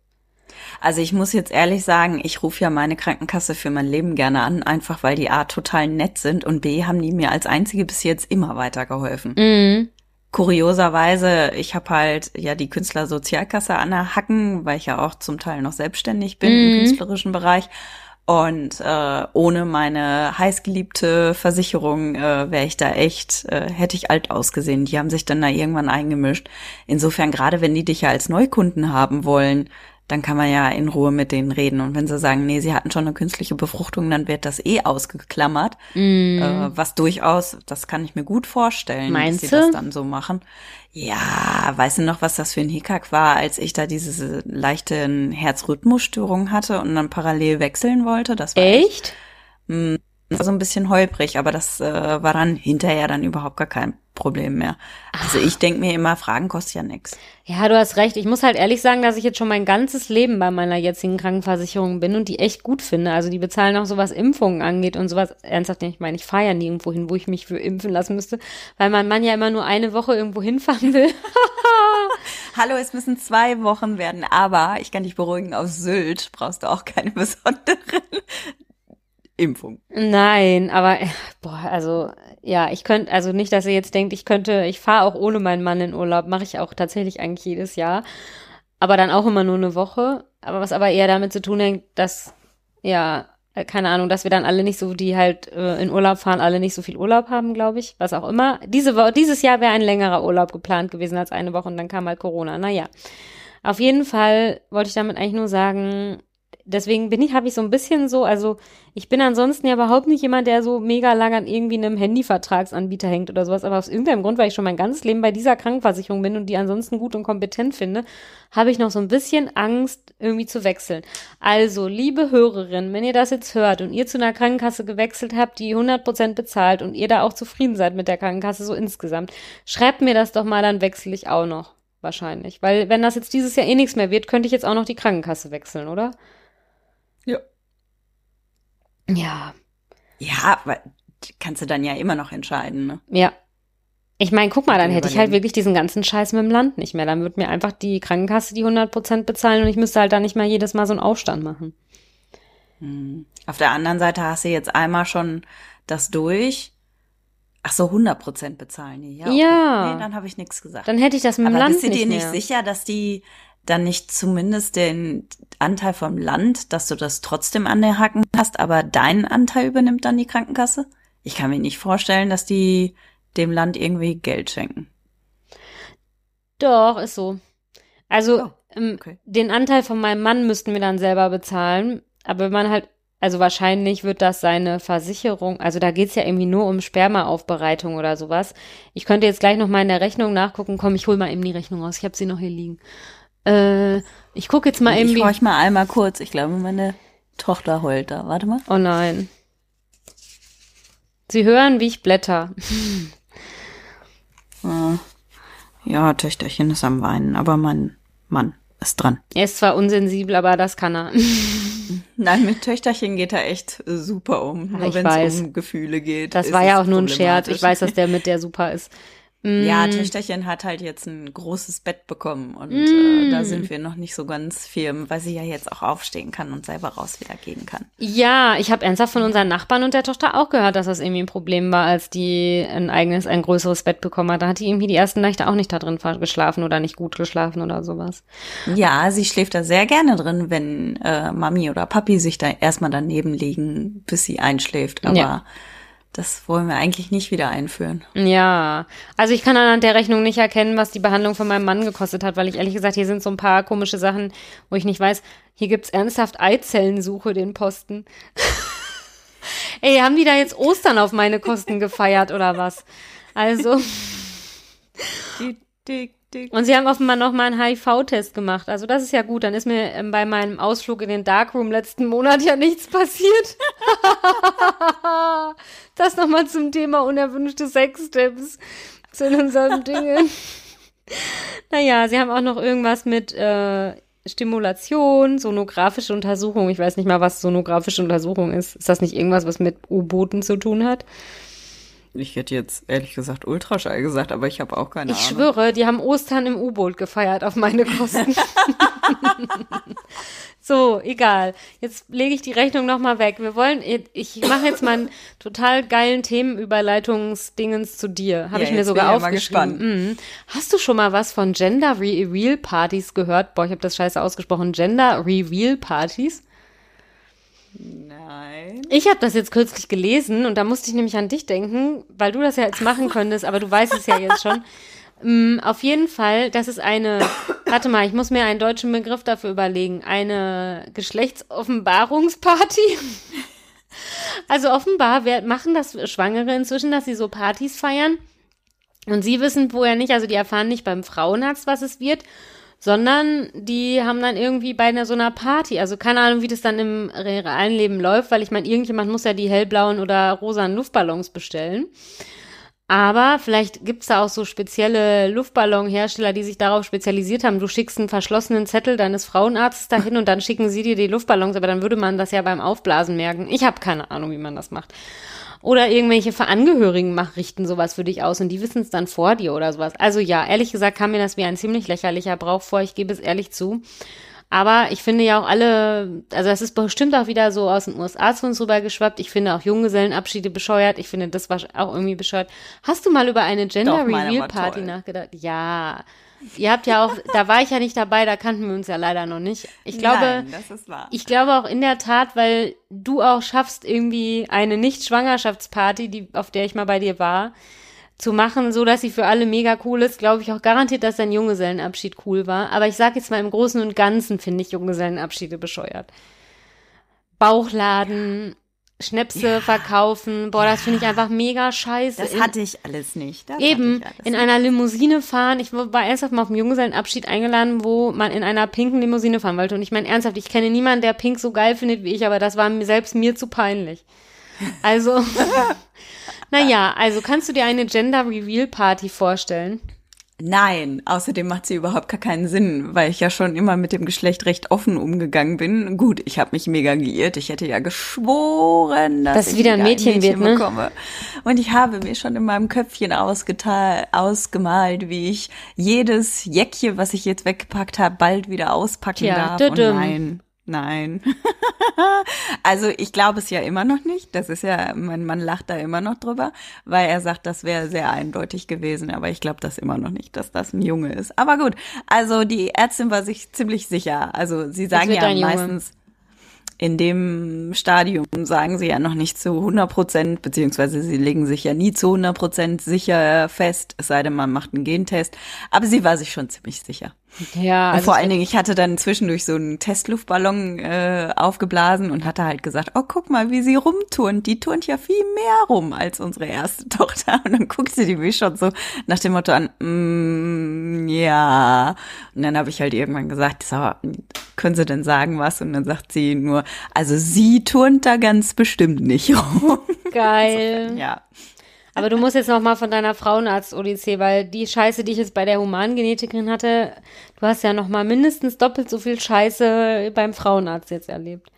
Speaker 2: Also ich muss jetzt ehrlich sagen, ich rufe ja meine Krankenkasse für mein Leben gerne an, einfach weil die A total nett sind und B haben die mir als einzige bis jetzt immer weitergeholfen.
Speaker 1: Mhm.
Speaker 2: Kurioserweise, ich habe halt ja die Künstlersozialkasse an der Hacken, weil ich ja auch zum Teil noch selbstständig bin im künstlerischen Bereich. Und äh, ohne meine heißgeliebte Versicherung äh, wäre ich da echt, äh, hätte ich alt ausgesehen. Die haben sich dann da irgendwann eingemischt. Insofern, gerade wenn die dich ja als Neukunden haben wollen, dann kann man ja in Ruhe mit denen reden. Und wenn sie sagen, nee, sie hatten schon eine künstliche Befruchtung, dann wird das eh ausgeklammert. Mm. Äh, was durchaus, das kann ich mir gut vorstellen,
Speaker 1: Meinst
Speaker 2: dass sie du? das dann so machen. Ja, weißt du noch, was das für ein Hickhack war, als ich da diese leichte Herzrhythmusstörung hatte und dann parallel wechseln wollte? Das war
Speaker 1: echt? echt
Speaker 2: mh, mm, war so ein bisschen holprig, aber das äh, war dann hinterher dann überhaupt gar kein Problem mehr. Also ich denke mir immer, Fragen kostet ja nichts.
Speaker 1: Ja, du hast recht. Ich muss halt ehrlich sagen, dass ich jetzt schon mein ganzes Leben bei meiner jetzigen Krankenversicherung bin und die echt gut finde. Also die bezahlen auch so was Impfungen angeht und sowas. Ernsthaft, ich meine, ich fahre ja nirgendwo hin, wo ich mich für impfen lassen müsste, weil mein Mann ja immer nur eine Woche irgendwo hinfahren will.
Speaker 2: Hallo, es müssen zwei Wochen werden, aber ich kann dich beruhigen, auf Sylt brauchst du auch keine besonderen Impfung.
Speaker 1: Nein, aber boah, also ja, ich könnte, also nicht, dass ihr jetzt denkt, ich könnte, ich fahre auch ohne meinen Mann in Urlaub, mache ich auch tatsächlich eigentlich jedes Jahr, aber dann auch immer nur eine Woche. Aber was aber eher damit zu tun hängt, dass ja, äh, keine Ahnung, dass wir dann alle nicht so, die halt äh, in Urlaub fahren, alle nicht so viel Urlaub haben, glaube ich, was auch immer. Diese Woche, dieses Jahr wäre ein längerer Urlaub geplant gewesen als eine Woche und dann kam halt Corona. Naja, auf jeden Fall wollte ich damit eigentlich nur sagen, deswegen bin ich, habe ich so ein bisschen so, also ich bin ansonsten ja überhaupt nicht jemand, der so mega lang an irgendwie einem Handyvertragsanbieter hängt oder sowas, aber aus irgendeinem Grund, weil ich schon mein ganzes Leben bei dieser Krankenversicherung bin und die ansonsten gut und kompetent finde, habe ich noch so ein bisschen Angst, irgendwie zu wechseln. Also, liebe Hörerinnen, wenn ihr das jetzt hört und ihr zu einer Krankenkasse gewechselt habt, die 100% bezahlt und ihr da auch zufrieden seid mit der Krankenkasse so insgesamt, schreibt mir das doch mal, dann wechsle ich auch noch. Wahrscheinlich. Weil wenn das jetzt dieses Jahr eh nichts mehr wird, könnte ich jetzt auch noch die Krankenkasse wechseln, oder?
Speaker 2: Ja.
Speaker 1: Ja.
Speaker 2: Ja, aber kannst du dann ja immer noch entscheiden, ne?
Speaker 1: Ja. Ich meine, guck mal, dann hätte ich halt wirklich diesen ganzen Scheiß mit dem Land nicht mehr. Dann würde mir einfach die Krankenkasse die 100% bezahlen und ich müsste halt dann nicht mal jedes Mal so einen Aufstand machen.
Speaker 2: Hm. Auf der anderen Seite hast du jetzt einmal schon das durch. Ach so, 100% bezahlen die.
Speaker 1: Ja. Okay. ja.
Speaker 2: Nee, dann habe ich nichts gesagt.
Speaker 1: Dann hätte ich das mit dem Aber Land
Speaker 2: bist du dir
Speaker 1: nicht,
Speaker 2: nicht sicher, dass die dann nicht zumindest den Anteil vom Land, dass du das trotzdem an der Haken hast, aber deinen Anteil übernimmt dann die Krankenkasse? Ich kann mir nicht vorstellen, dass die dem Land irgendwie Geld schenken.
Speaker 1: Doch, ist so. Also oh, ähm, okay. den Anteil von meinem Mann müssten wir dann selber bezahlen, aber wenn man halt, also wahrscheinlich wird das seine Versicherung, also da geht's ja irgendwie nur um Spermaaufbereitung oder sowas. Ich könnte jetzt gleich noch mal in der Rechnung nachgucken, komm, ich hol mal eben die Rechnung raus, ich habe sie noch hier liegen. Äh, ich gucke jetzt mal
Speaker 2: eben.
Speaker 1: Ich
Speaker 2: horch mal einmal kurz. Ich glaube, meine Tochter heult da. Warte mal.
Speaker 1: Oh nein. Sie hören, wie ich blätter.
Speaker 2: ja, Töchterchen ist am Weinen, aber mein Mann ist dran.
Speaker 1: Er ist zwar unsensibel, aber das kann er.
Speaker 2: Nein, mit Töchterchen geht er echt super um. Nur wenn es um Gefühle geht.
Speaker 1: Das war ja auch nur ein Scherz. Ich weiß, dass der mit der super ist.
Speaker 2: Ja, mm. Töchterchen hat halt jetzt ein großes Bett bekommen und mm. äh, da sind wir noch nicht so ganz firm, weil sie ja jetzt auch aufstehen kann und selber raus wieder gehen kann.
Speaker 1: Ja, ich habe ernsthaft von unseren Nachbarn und der Tochter auch gehört, dass das irgendwie ein Problem war, als die ein eigenes, ein größeres Bett bekommen hat. Da hat die irgendwie die ersten Nächte auch nicht da drin geschlafen oder nicht gut geschlafen oder sowas.
Speaker 2: Ja, sie schläft da sehr gerne drin, wenn äh, Mami oder Papi sich da erstmal daneben legen, bis sie einschläft. Aber ja das wollen wir eigentlich nicht wieder einführen.
Speaker 1: Ja, also ich kann anhand der Rechnung nicht erkennen, was die Behandlung von meinem Mann gekostet hat, weil ich ehrlich gesagt, hier sind so ein paar komische Sachen, wo ich nicht weiß, hier gibt's ernsthaft Eizellensuche, den Posten. Ey, haben die da jetzt Ostern auf meine Kosten gefeiert oder was? Also. Die, die, und sie haben offenbar noch mal einen HIV-Test gemacht. Also das ist ja gut. Dann ist mir ähm, bei meinem Ausflug in den Darkroom letzten Monat ja nichts passiert. das nochmal zum Thema unerwünschte Sextipps zu unseren Dingen. naja, sie haben auch noch irgendwas mit äh, Stimulation, sonografische Untersuchung. Ich weiß nicht mal, was sonografische Untersuchung ist. Ist das nicht irgendwas, was mit U-Booten zu tun hat?
Speaker 2: Ich hätte jetzt ehrlich gesagt Ultraschall gesagt, aber ich habe auch keine
Speaker 1: ich
Speaker 2: Ahnung.
Speaker 1: Ich schwöre, die haben Ostern im U-Boot gefeiert auf meine Kosten. so, egal. Jetzt lege ich die Rechnung nochmal weg. Wir wollen, ich mache jetzt mal einen total geilen Themenüberleitungsdingens zu dir. Habe ja, ich mir sogar aufgeschrieben. Mhm. Hast du schon mal was von Gender Reveal Partys gehört? Boah, ich habe das scheiße ausgesprochen. Gender Reveal Partys?
Speaker 2: Nein.
Speaker 1: Ich habe das jetzt kürzlich gelesen und da musste ich nämlich an dich denken, weil du das ja jetzt machen könntest, aber du weißt es ja jetzt schon. Mm, auf jeden Fall, das ist eine Warte mal, ich muss mir einen deutschen Begriff dafür überlegen. Eine Geschlechtsoffenbarungsparty? Also offenbar machen das Schwangere inzwischen, dass sie so Partys feiern. Und sie wissen vorher nicht, also die erfahren nicht beim Frauenarzt, was es wird, sondern die haben dann irgendwie bei einer so einer Party, also keine Ahnung, wie das dann im realen Leben läuft, weil ich meine, irgendjemand muss ja die hellblauen oder rosanen Luftballons bestellen. Aber vielleicht gibt's da auch so spezielle Luftballonhersteller, die sich darauf spezialisiert haben. Du schickst einen verschlossenen Zettel deines Frauenarztes dahin und dann schicken sie dir die Luftballons, aber dann würde man das ja beim Aufblasen merken. Ich habe keine Ahnung, wie man das macht. Oder irgendwelche Verangehörigen machen, richten sowas für dich aus und die wissen es dann vor dir oder sowas. Also ja, ehrlich gesagt kam mir das wie ein ziemlich lächerlicher Brauch vor, ich gebe es ehrlich zu. Aber ich finde ja auch alle, also das ist bestimmt auch wieder so aus den USA zu uns rübergeschwappt. Ich finde auch Junggesellenabschiede bescheuert. Ich finde, das war auch irgendwie bescheuert. Hast du mal über eine Gender Reveal Party nachgedacht? Ja. Ihr habt ja auch, da war ich ja nicht dabei, da kannten wir uns ja leider noch nicht. Ich glaube,
Speaker 2: Nein, das ist wahr.
Speaker 1: ich glaube auch in der Tat, weil du auch schaffst irgendwie eine Nicht-Schwangerschaftsparty, die, auf der ich mal bei dir war, zu machen, so dass sie für alle mega cool ist, glaube ich auch garantiert, dass dein Junggesellenabschied cool war. Aber ich sag jetzt mal im Großen und Ganzen finde ich Junggesellenabschiede bescheuert. Bauchladen, Schnäpse ja. verkaufen, boah, das finde ich einfach mega scheiße.
Speaker 2: Das hatte ich alles nicht. Das
Speaker 1: Eben,
Speaker 2: alles
Speaker 1: in
Speaker 2: nicht.
Speaker 1: einer Limousine fahren. Ich war ernsthaft mal auf dem Junggesellenabschied eingeladen, wo man in einer pinken Limousine fahren wollte. Und ich meine ernsthaft, ich kenne niemanden, der pink so geil findet wie ich, aber das war mir selbst mir zu peinlich. Also, naja, also kannst du dir eine Gender Reveal Party vorstellen?
Speaker 2: Nein, außerdem macht sie überhaupt gar keinen Sinn, weil ich ja schon immer mit dem Geschlecht recht offen umgegangen bin. Gut, ich habe mich mega geirrt. Ich hätte ja geschworen, dass
Speaker 1: Dass
Speaker 2: ich
Speaker 1: wieder ein Mädchen
Speaker 2: Mädchen
Speaker 1: wird, ne?
Speaker 2: bekomme. Und ich habe mir schon in meinem Köpfchen ausgemalt, wie ich jedes Jäckchen, was ich jetzt weggepackt habe, bald wieder auspacken
Speaker 1: Tja,
Speaker 2: darf. Und nein, nein. also ich glaube es ja immer noch nicht. Das ist ja, man, man lacht da immer noch drüber, weil er sagt, das wäre sehr eindeutig gewesen. Aber ich glaube das immer noch nicht, dass das ein Junge ist. Aber gut, also die Ärztin war sich ziemlich sicher. Also sie sagen ja meistens, in dem Stadium sagen sie ja noch nicht zu 100 Prozent, beziehungsweise sie legen sich ja nie zu 100 Prozent sicher fest, es sei denn, man macht einen Gentest. Aber sie war sich schon ziemlich sicher.
Speaker 1: Ja,
Speaker 2: Und
Speaker 1: also
Speaker 2: vor allen Dingen, ich hatte dann zwischendurch so einen Testluftballon äh, aufgeblasen und hatte halt gesagt, oh, guck mal, wie sie rumturnt. Die turnt ja viel mehr rum als unsere erste Tochter. Und dann guckte die mich schon so nach dem Motto an, mm, ja. Und dann habe ich halt irgendwann gesagt, so, können Sie denn sagen was? Und dann sagt sie nur, also sie turnt da ganz bestimmt nicht rum.
Speaker 1: geil.
Speaker 2: ja.
Speaker 1: Aber du musst jetzt noch mal von deiner Frauenarzt-Odyssee, weil die Scheiße, die ich jetzt bei der Humangenetikerin hatte, du hast ja noch mal mindestens doppelt so viel Scheiße beim Frauenarzt jetzt erlebt.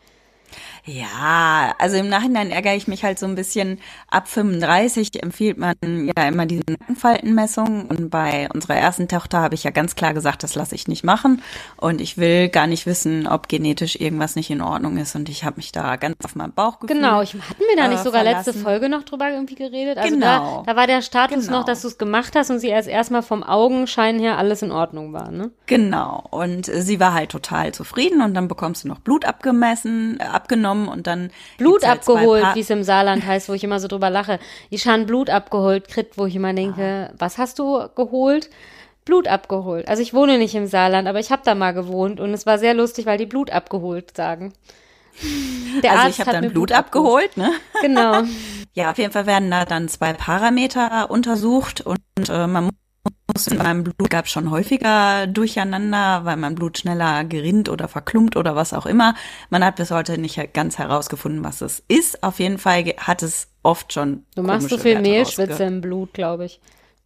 Speaker 2: Ja, also im Nachhinein ärgere ich mich halt so ein bisschen. Ab 35 empfiehlt man ja immer diese Nackenfaltenmessung. Und bei unserer ersten Tochter habe ich ja ganz klar gesagt, das lasse ich nicht machen. Und ich will gar nicht wissen, ob genetisch irgendwas nicht in Ordnung ist. Und ich habe mich da ganz auf mein Bauchgefühl.
Speaker 1: Genau, ich, hatten wir da nicht
Speaker 2: äh,
Speaker 1: sogar letzte
Speaker 2: verlassen.
Speaker 1: Folge noch drüber irgendwie geredet? Also
Speaker 2: Genau.
Speaker 1: da, da war der Status
Speaker 2: Genau.
Speaker 1: noch, dass du es gemacht hast und sie erst erstmal vom Augenschein her alles in Ordnung war, ne?
Speaker 2: Genau. Und sie war halt total zufrieden. Und dann bekommst du noch Blut abgemessen, äh, abgenommen und dann
Speaker 1: Blut
Speaker 2: halt
Speaker 1: abgeholt, wie es im Saarland heißt, wo ich immer so drüber lache. Ich schon Blut abgeholt, Krit, wo ich immer denke, was hast du geholt? Blut abgeholt. Also ich wohne nicht im Saarland, aber ich habe da mal gewohnt und es war sehr lustig, weil die Blut abgeholt sagen. Der
Speaker 2: Also
Speaker 1: Arzt
Speaker 2: ich habe
Speaker 1: hat
Speaker 2: dann
Speaker 1: mir
Speaker 2: Blut abgeholt, ne?
Speaker 1: Genau.
Speaker 2: Ja, auf jeden Fall werden da dann zwei Parameter untersucht und äh, man muss in meinem Blut gab schon häufiger durcheinander, weil mein Blut schneller gerinnt oder verklumpt oder was auch immer. Man hat bis heute nicht ganz herausgefunden, was es ist. Auf jeden Fall hat es oft schon.
Speaker 1: Du machst so viel
Speaker 2: Werte
Speaker 1: Mehlschwitze im Blut, glaube ich.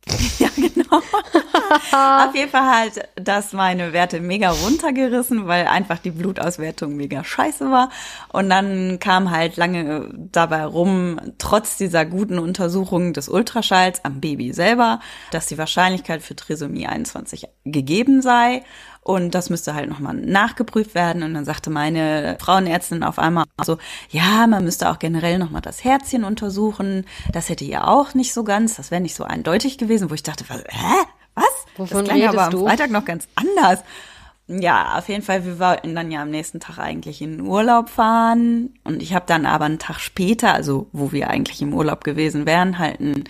Speaker 2: Ja, genau. Auf jeden Fall hat das meine Werte mega runtergerissen, weil einfach die Blutauswertung mega scheiße war. Und dann kam halt lange dabei rum, trotz dieser guten Untersuchung des Ultraschalls am Baby selber, dass die Wahrscheinlichkeit für Trisomie 21 gegeben sei. Und das müsste halt nochmal nachgeprüft werden. Und dann sagte meine Frauenärztin auf einmal so, ja, man müsste auch generell nochmal das Herzchen untersuchen. Das hätte ihr auch nicht so ganz, das wäre nicht so eindeutig gewesen, wo ich dachte, was, hä? Was?
Speaker 1: Wovon
Speaker 2: das klang aber am
Speaker 1: du?
Speaker 2: Freitag noch ganz anders. Ja, auf jeden Fall, wir wollten dann ja am nächsten Tag eigentlich in den Urlaub fahren. Und ich habe dann aber einen Tag später, also wo wir eigentlich im Urlaub gewesen wären, halt einen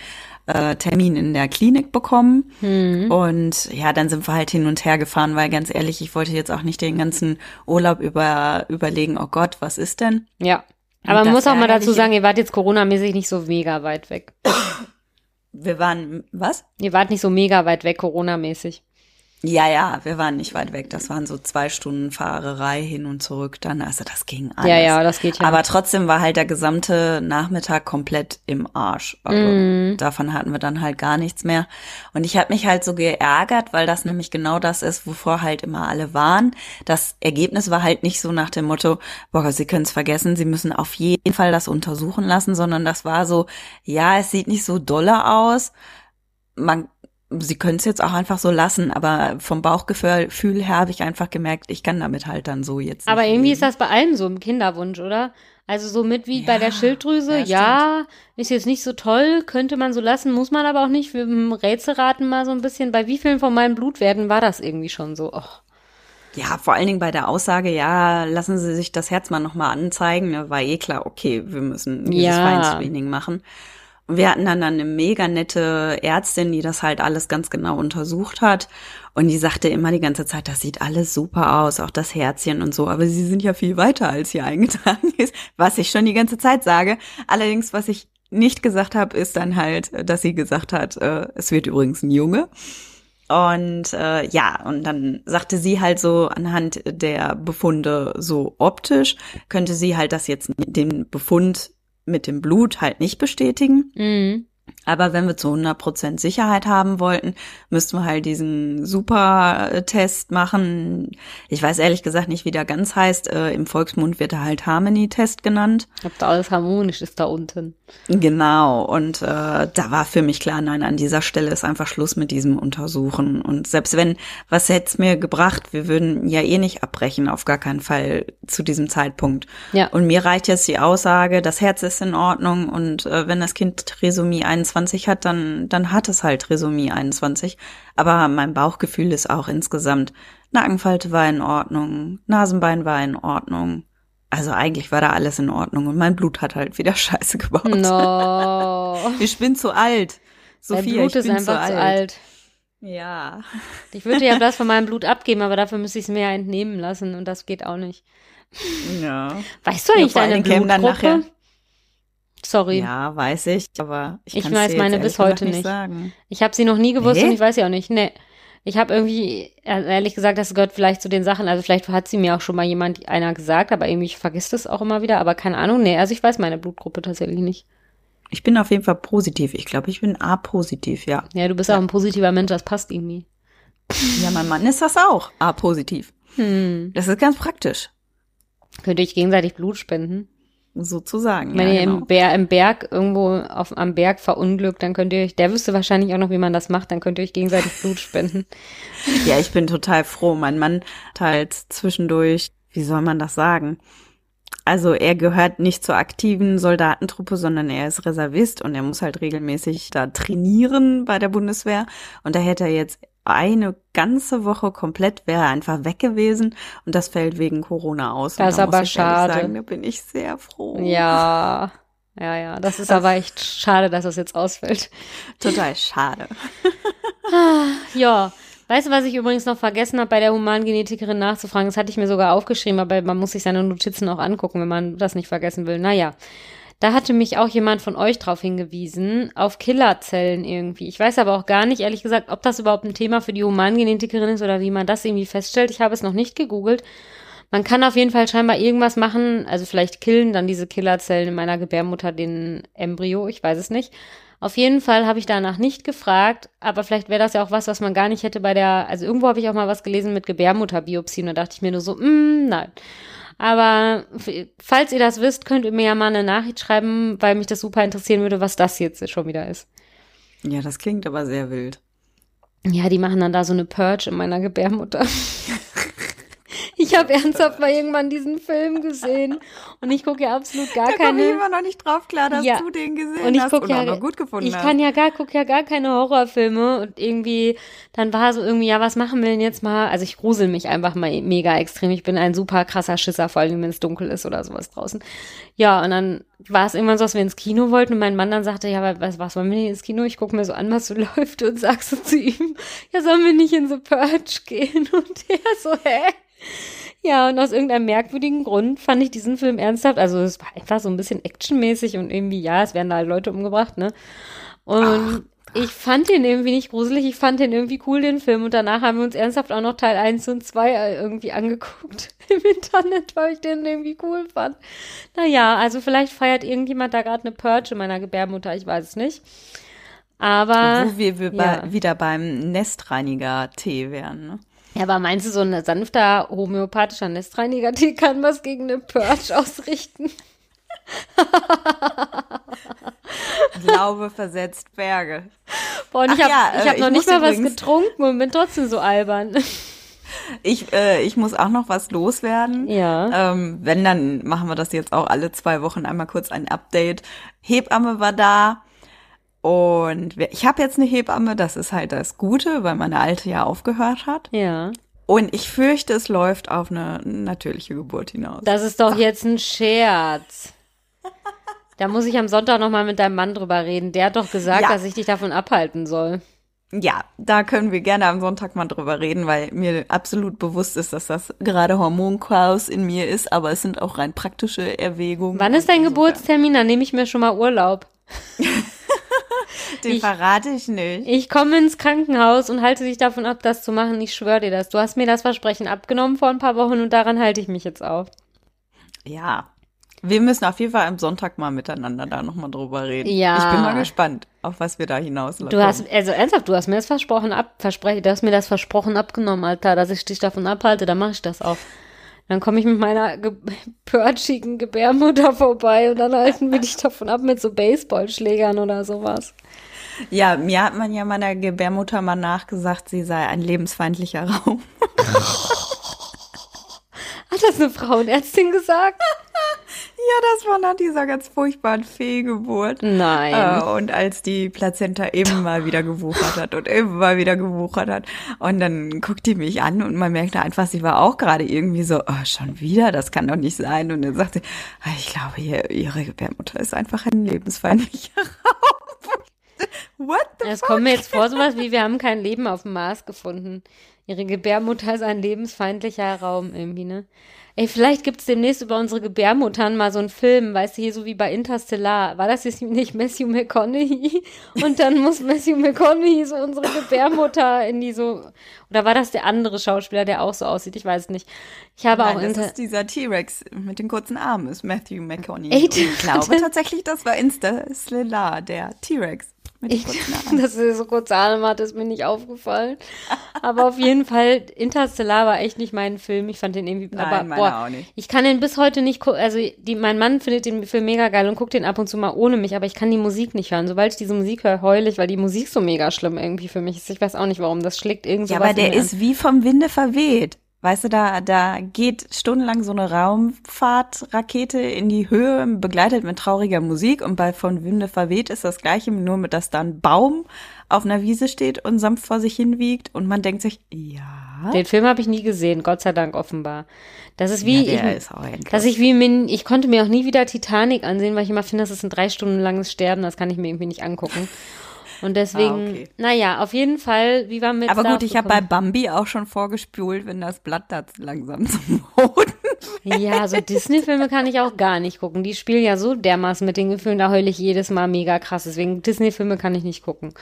Speaker 2: äh, Termin in der Klinik bekommen.
Speaker 1: Mhm.
Speaker 2: Und ja, dann sind wir halt hin und her gefahren, weil ganz ehrlich, ich wollte jetzt auch nicht den ganzen Urlaub über überlegen, oh Gott, was ist denn?
Speaker 1: Ja.
Speaker 2: Und
Speaker 1: Aber man muss auch mal dazu sagen, ihr wart jetzt Corona-mäßig nicht so mega weit weg.
Speaker 2: Wir waren, was?
Speaker 1: Ihr wart nicht so mega weit weg, Corona-mäßig.
Speaker 2: Ja, ja, wir waren nicht weit weg. Das waren so zwei Stunden Fahrerei hin und zurück dann. Also das ging alles.
Speaker 1: Ja, ja, das geht ja.
Speaker 2: Aber trotzdem war halt der gesamte Nachmittag komplett im Arsch. Also
Speaker 1: Mhm.
Speaker 2: davon hatten wir dann halt gar nichts mehr. Und ich habe mich halt so geärgert, weil das nämlich genau das ist, wovor halt immer alle waren. Das Ergebnis war halt nicht so nach dem Motto, boah, Sie können es vergessen, Sie müssen auf jeden Fall das untersuchen lassen, sondern das war so, ja, es sieht nicht so dolle aus. Man Sie können es jetzt auch einfach so lassen, aber vom Bauchgefühl her habe ich einfach gemerkt, ich kann damit halt dann so jetzt.
Speaker 1: Aber irgendwie
Speaker 2: leben.
Speaker 1: ist das bei allem so im Kinderwunsch, oder? Also so mit wie bei
Speaker 2: Ja,
Speaker 1: der Schilddrüse,
Speaker 2: ja,
Speaker 1: ja, ist jetzt nicht so toll, könnte man so lassen, muss man aber auch nicht. Wir Rätselraten mal so ein bisschen. Bei wie vielen von meinen Blutwerten war das irgendwie schon so? Och.
Speaker 2: Ja, vor allen Dingen bei der Aussage, ja, lassen Sie sich das Herz mal nochmal anzeigen, ne, war eh klar, okay, wir müssen dieses
Speaker 1: Ja.
Speaker 2: Feinscreening machen. Und wir hatten dann eine mega nette Ärztin, die das halt alles ganz genau untersucht hat. Und die sagte immer die ganze Zeit, das sieht alles super aus, auch das Herzchen und so. Aber sie sind ja viel weiter, als hier eingetragen ist, was ich schon die ganze Zeit sage. Allerdings, was ich nicht gesagt habe, ist dann halt, dass sie gesagt hat, äh, es wird übrigens ein Junge. Und äh, ja, und dann sagte sie halt so anhand der Befunde so optisch, könnte sie halt das jetzt den Befund mit dem Blut halt nicht bestätigen.
Speaker 1: Mhm.
Speaker 2: Aber wenn wir zu 100% Sicherheit haben wollten, müssten wir halt diesen Super-Test machen. Ich weiß ehrlich gesagt nicht, wie der ganz heißt. Äh, Im Volksmund wird er halt Harmony-Test genannt.
Speaker 1: Ob da alles harmonisch ist da unten.
Speaker 2: Genau, und äh, da war für mich klar, nein, an dieser Stelle ist einfach Schluss mit diesem Untersuchen. Und selbst wenn, was hätte es mir gebracht? Wir würden ja eh nicht abbrechen, auf gar keinen Fall zu diesem Zeitpunkt.
Speaker 1: Ja.
Speaker 2: Und mir reicht jetzt die Aussage, das Herz ist in Ordnung und äh, wenn das Kind Trisomie 21 hat, dann, dann hat es halt Trisomie 21. Aber mein Bauchgefühl ist auch insgesamt, Nackenfalte war in Ordnung, Nasenbein war in Ordnung. Also eigentlich war da alles in Ordnung und mein Blut hat halt wieder Scheiße gebaut.
Speaker 1: No.
Speaker 2: Ich bin zu alt.
Speaker 1: Dein
Speaker 2: Sophia,
Speaker 1: Blut
Speaker 2: ich
Speaker 1: ist einfach
Speaker 2: zu alt.
Speaker 1: alt.
Speaker 2: Ja.
Speaker 1: Ich würde ja das von meinem Blut abgeben, aber dafür müsste ich es mir ja entnehmen lassen und das geht auch nicht.
Speaker 2: Ja.
Speaker 1: Weißt du
Speaker 2: Ja,
Speaker 1: eigentlich
Speaker 2: vor allen
Speaker 1: deine
Speaker 2: kämen dann
Speaker 1: Blutgruppe?
Speaker 2: nachher-
Speaker 1: Sorry.
Speaker 2: Ja, weiß ich, aber ich,
Speaker 1: Ich weiß meine bis heute nicht.
Speaker 2: sagen.
Speaker 1: Ich habe sie noch nie gewusst
Speaker 2: Nee?
Speaker 1: und ich weiß sie auch nicht. Nee. Ich habe irgendwie, also ehrlich gesagt, das gehört vielleicht zu den Sachen, also vielleicht hat sie mir auch schon mal jemand, einer gesagt, aber irgendwie ich vergisst es auch immer wieder, aber keine Ahnung. Nee, also ich weiß meine Blutgruppe tatsächlich nicht.
Speaker 2: Ich bin auf jeden Fall positiv. Ich glaube, ich bin A-positiv, ja.
Speaker 1: Ja, du bist auch ein positiver Mensch, das passt irgendwie.
Speaker 2: Ja, mein Mann ist das auch. A-positiv.
Speaker 1: Hm.
Speaker 2: Das ist ganz praktisch,
Speaker 1: Könnt ihr euch gegenseitig Blut spenden?
Speaker 2: Sozusagen.
Speaker 1: Wenn
Speaker 2: ja,
Speaker 1: ihr
Speaker 2: genau.
Speaker 1: im, Ber im Berg irgendwo auf, am Berg verunglückt, dann könnt ihr euch, der wüsste wahrscheinlich auch noch, wie man das macht, dann könnt ihr euch gegenseitig Blut spenden.
Speaker 2: Ja, ich bin total froh. Mein Mann teilt zwischendurch, wie soll man das sagen? Also er gehört nicht zur aktiven Soldatentruppe, sondern er ist Reservist und er muss halt regelmäßig da trainieren bei der Bundeswehr. Und da hätte er jetzt eine ganze Woche komplett wäre er einfach weg gewesen und das fällt wegen Corona aus.
Speaker 1: Das ist
Speaker 2: da
Speaker 1: aber schade.
Speaker 2: Sagen, da bin ich sehr froh.
Speaker 1: Ja, ja, ja. Das ist aber echt schade, dass das jetzt ausfällt.
Speaker 2: Total schade.
Speaker 1: Ja. Weißt du, was ich übrigens noch vergessen habe, bei der Humangenetikerin nachzufragen? Das hatte ich mir sogar aufgeschrieben, aber man muss sich seine Notizen auch angucken, wenn man das nicht vergessen will. Naja. Da hatte mich auch jemand von euch drauf hingewiesen, auf Killerzellen irgendwie. Ich weiß aber auch gar nicht, ehrlich gesagt, ob das überhaupt ein Thema für die Humangenetikerin ist oder wie man das irgendwie feststellt. Ich habe es noch nicht gegoogelt. Man kann auf jeden Fall scheinbar irgendwas machen, also vielleicht killen dann diese Killerzellen in meiner Gebärmutter den Embryo, ich weiß es nicht. Auf jeden Fall habe ich danach nicht gefragt, aber vielleicht wäre das ja auch was, was man gar nicht hätte bei der, also irgendwo habe ich auch mal was gelesen mit Gebärmutterbiopsie und da dachte ich mir nur so, mm, nein. Aber falls ihr das wisst, könnt ihr mir ja mal eine Nachricht schreiben, weil mich das super interessieren würde, was das jetzt schon wieder ist.
Speaker 2: Ja, das klingt aber sehr wild.
Speaker 1: Ja, die machen dann da so eine Purge in meiner Gebärmutter. Ich habe ernsthaft mal irgendwann diesen Film gesehen und ich gucke ja absolut gar
Speaker 2: da
Speaker 1: keine.
Speaker 2: ich immer noch nicht drauf klar, dass ja. du den gesehen
Speaker 1: und ich
Speaker 2: hast
Speaker 1: guck ja,
Speaker 2: auch noch gut gefunden
Speaker 1: Ich
Speaker 2: hast.
Speaker 1: kann ja gar, guck ja gar keine Horrorfilme und irgendwie, dann war so irgendwie, ja, was machen wir denn jetzt mal? Also ich grusel mich einfach mal mega extrem. Ich bin ein super krasser Schisser, vor allem wenn es dunkel ist oder sowas draußen. Ja, und dann war es irgendwann so, dass wir ins Kino wollten und mein Mann dann sagte, ja, was, was wollen wir denn ins Kino? Ich gucke mir so an, was so läuft und sagst so zu ihm, ja, sollen wir nicht in The Purge gehen? Und er so, hä? Ja, und aus irgendeinem merkwürdigen Grund fand ich diesen Film ernsthaft. Also es war einfach so ein bisschen actionmäßig und irgendwie, ja, es werden da Leute umgebracht, ne? Und Ach. ich fand den irgendwie nicht gruselig, ich fand den irgendwie cool, den Film. Und danach haben wir uns ernsthaft auch noch Teil 1 und 2 äh, irgendwie angeguckt im Internet, weil ich den irgendwie cool fand. Naja, also vielleicht feiert irgendjemand da gerade eine Purge in meiner Gebärmutter, ich weiß es nicht. Aber.
Speaker 2: Wo wir, wir ja. bei, wieder beim Nestreiniger-Tee wären, ne?
Speaker 1: Ja, aber meinst du, so ein sanfter homöopathischer Nestreiniger-Tee kann was gegen eine Purge ausrichten?
Speaker 2: Glaube versetzt Berge.
Speaker 1: Boah, und Ach ich habe ja, ich hab äh, noch nicht mal was getrunken und bin trotzdem so albern.
Speaker 2: Ich, äh, ich muss auch noch was loswerden.
Speaker 1: Ja.
Speaker 2: Ähm, wenn, dann machen wir das jetzt auch alle zwei Wochen einmal kurz ein Update. Hebamme war da. Und ich habe jetzt eine Hebamme, das ist halt das Gute, weil meine alte ja aufgehört hat.
Speaker 1: Ja.
Speaker 2: Und ich fürchte, es läuft auf eine natürliche Geburt hinaus.
Speaker 1: Das ist doch Ach. jetzt ein Scherz. Da muss ich am Sonntag nochmal mit deinem Mann drüber reden. Der hat doch gesagt, ja. dass ich dich davon abhalten soll.
Speaker 2: Ja, da können wir gerne am Sonntag mal drüber reden, weil mir absolut bewusst ist, dass das gerade Hormonchaos in mir ist, aber es sind auch rein praktische Erwägungen.
Speaker 1: Wann ist dein Geburtstermin? Dann nehme ich mir schon mal Urlaub.
Speaker 2: Den ich, verrate ich nicht.
Speaker 1: Ich komme ins Krankenhaus und halte dich davon ab, das zu machen. Ich schwöre dir das. Du hast mir das Versprechen abgenommen vor ein paar Wochen und daran halte ich mich jetzt auf.
Speaker 2: Ja. Wir müssen auf jeden Fall am Sonntag mal miteinander da nochmal drüber reden.
Speaker 1: Ja.
Speaker 2: Ich bin mal gespannt, auf was wir da hinauslaufen.
Speaker 1: Du hast, also ernsthaft, du hast mir das versprochen ab, verspreche, du hast mir das versprochen abgenommen, Alter, dass ich dich davon abhalte, dann mache ich das auch. Dann komme ich mit meiner ge pörtschigen Gebärmutter vorbei und dann halten wir dich davon ab mit so Baseballschlägern oder sowas.
Speaker 2: Ja, mir hat man ja meiner Gebärmutter mal nachgesagt, sie sei ein lebensfeindlicher Raum.
Speaker 1: Hat das eine Frauenärztin gesagt?
Speaker 2: Ja, das war nach dieser ganz furchtbaren Fehlgeburt.
Speaker 1: Nein.
Speaker 2: Äh, und als die Plazenta eben mal wieder gewuchert hat und eben mal wieder gewuchert hat. Und dann guckt die mich an und man merkte einfach, sie war auch gerade irgendwie so, oh, schon wieder, das kann doch nicht sein. Und dann sagte sie, ah, ich glaube, ihr, ihre Gebärmutter ist einfach ein lebensfeindlicher Raum.
Speaker 1: What the Es kommt mir jetzt vor, sowas wie, wir haben kein Leben auf dem Mars gefunden. Ihre Gebärmutter ist ein lebensfeindlicher Raum irgendwie, ne? Ey, vielleicht gibt's demnächst über unsere Gebärmuttern mal so einen Film, weißt du, hier so wie bei Interstellar. War das jetzt nicht Matthew McConaughey? Und dann muss Matthew McConaughey so unsere Gebärmutter in die so, oder war das der andere Schauspieler, der auch so aussieht? Ich weiß nicht. Ich habe
Speaker 2: Nein,
Speaker 1: auch
Speaker 2: das ist dieser T-Rex mit den kurzen Armen, ist Matthew McConaughey. Ey, ich glaube tatsächlich, das war Interstellar, der T-Rex.
Speaker 1: Ich, dass er so kurze Arme hat, ist mir nicht aufgefallen. Aber auf jeden Fall, Interstellar war echt nicht mein Film. Ich fand den irgendwie,
Speaker 2: Nein,
Speaker 1: aber boah,
Speaker 2: auch nicht.
Speaker 1: ich kann den bis heute nicht gucken. Also die, mein Mann findet den Film mega geil und guckt den ab und zu mal ohne mich, aber ich kann die Musik nicht hören. Sobald ich diese Musik höre, heule ich, weil die Musik so mega schlimm irgendwie für mich ist. Ich weiß auch nicht warum. Das schlägt irgendwie so.
Speaker 2: Ja, aber der ist wie vom Winde verweht. Weißt du, da, da geht stundenlang so eine Raumfahrtrakete in die Höhe, begleitet mit trauriger Musik und bei Von Winde verweht ist das gleiche, nur mit, dass da ein Baum auf einer Wiese steht und sanft vor sich hin wiegt und man denkt sich, ja.
Speaker 1: Den Film habe ich nie gesehen, Gott sei Dank offenbar. Das ist wie,
Speaker 2: ja,
Speaker 1: ich, dass ich wie, min, ich konnte mir auch nie wieder Titanic ansehen, weil ich immer finde, das ist ein drei Stunden langes Sterben, das kann ich mir irgendwie nicht angucken. Und deswegen, ah, okay. naja, auf jeden Fall, wie war mit
Speaker 2: Aber gut, ich habe bei Bambi auch schon vorgespult, wenn das Blatt da langsam zum Boden
Speaker 1: Ja, so Disney-Filme kann ich auch gar nicht gucken. Die spielen ja so dermaßen mit den Gefühlen, da heule ich jedes Mal mega krass. Deswegen Disney-Filme kann ich nicht gucken.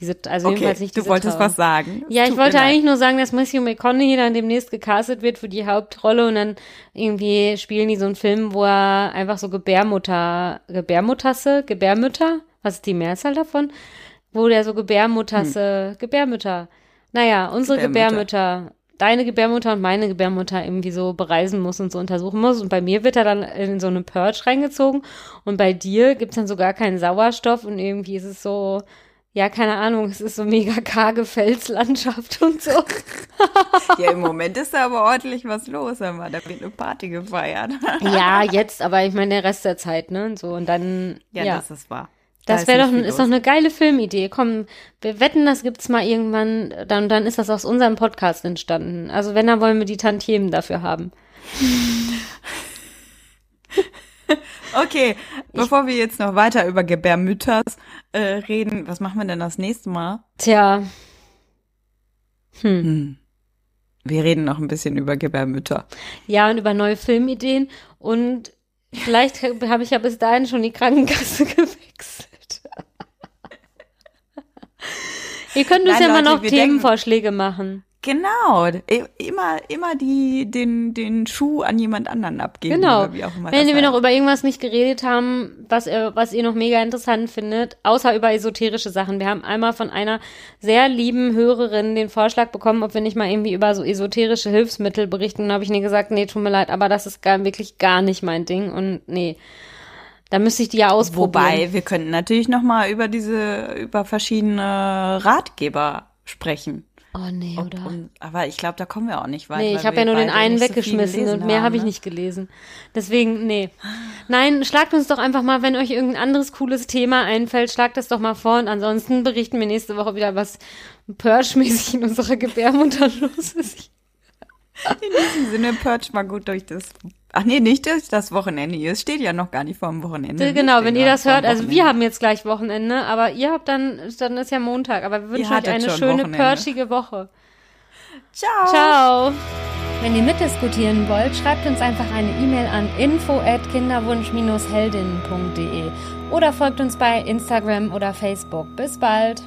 Speaker 1: Diese, also
Speaker 2: okay,
Speaker 1: jedenfalls nicht
Speaker 2: Du wolltest Trauer. was sagen.
Speaker 1: Ja, ich wollte eigentlich nur sagen, dass Matthew McConaughey dann demnächst gecastet wird für die Hauptrolle und dann irgendwie spielen die so einen Film, wo er einfach so Gebärmutter, Gebärmutasse, Gebärmütter, was ist die Mehrzahl davon? Wo der so Gebärmuttasse, hm. Gebärmütter, naja, unsere Gebärmütter. Gebärmütter, deine Gebärmutter und meine Gebärmutter irgendwie so bereisen muss und so untersuchen muss. Und bei mir wird er dann in so eine Purge reingezogen und bei dir gibt's dann so gar keinen Sauerstoff und irgendwie ist es so, Ja, keine Ahnung, es ist so mega karge Felslandschaft und so.
Speaker 2: ja, im Moment ist da aber ordentlich was los, aber da wird eine Party gefeiert.
Speaker 1: ja, jetzt, aber ich meine der Rest der Zeit, ne? So und dann.
Speaker 2: Ja, ja. das ist wahr.
Speaker 1: Das da wäre doch, ist doch eine geile Filmidee. Komm, wir wetten, das gibt's mal irgendwann, dann, dann ist das aus unserem Podcast entstanden. Also wenn, dann wollen wir die Tantiemen dafür haben.
Speaker 2: okay, bevor wir jetzt noch weiter über Gebärmütters äh, reden, was machen wir denn das nächste Mal?
Speaker 1: Tja.
Speaker 2: Hm. hm. Wir reden noch ein bisschen über Gebärmütter.
Speaker 1: Ja, und über neue Filmideen. Und vielleicht habe ich ja bis dahin schon die Krankenkasse gewechselt. Ihr könnt uns Nein, ja Leute, mal noch Themenvorschläge machen.
Speaker 2: Genau, immer, immer die, den, den Schuh an jemand anderen abgeben.
Speaker 1: Genau. Wenn wir noch über irgendwas nicht geredet haben, was, ihr, was ihr noch mega interessant findet, außer über esoterische Sachen. Wir haben einmal von einer sehr lieben Hörerin den Vorschlag bekommen, ob wir nicht mal irgendwie über so esoterische Hilfsmittel berichten. Und habe ich nie gesagt, nee, tut mir leid, aber das ist gar, wirklich gar nicht mein Ding. Und nee. Da müsste ich die ja ausprobieren.
Speaker 2: Wobei, wir könnten natürlich noch mal über diese, über verschiedene Ratgeber sprechen.
Speaker 1: Oh nee, oder? Und,
Speaker 2: aber ich glaube, da kommen wir auch nicht
Speaker 1: weiter. Nee, ich habe ja nur den einen weggeschmissen so und mehr habe ich ne? nicht gelesen. Deswegen, nee. Nein, schlagt uns doch einfach mal, wenn euch irgendein anderes cooles Thema einfällt, schlagt das doch mal vor und ansonsten berichten wir nächste Woche wieder, was Purge-mäßig in unserer Gebärmutter los ist.
Speaker 2: In diesem Sinne, Purge mal gut durch das Ach nee, nicht durch das Wochenende. Es steht ja noch gar nicht vor dem Wochenende.
Speaker 1: Genau, wenn ihr das hört, also wir haben jetzt gleich Wochenende, aber ihr habt dann, dann ist ja Montag, aber wir wünschen euch eine schöne, perchige Woche.
Speaker 2: Ciao.
Speaker 1: Ciao. Wenn ihr mitdiskutieren wollt, schreibt uns einfach eine E-Mail an info at kinderwunsch-heldinnen.de oder folgt uns bei Instagram oder Facebook. Bis bald.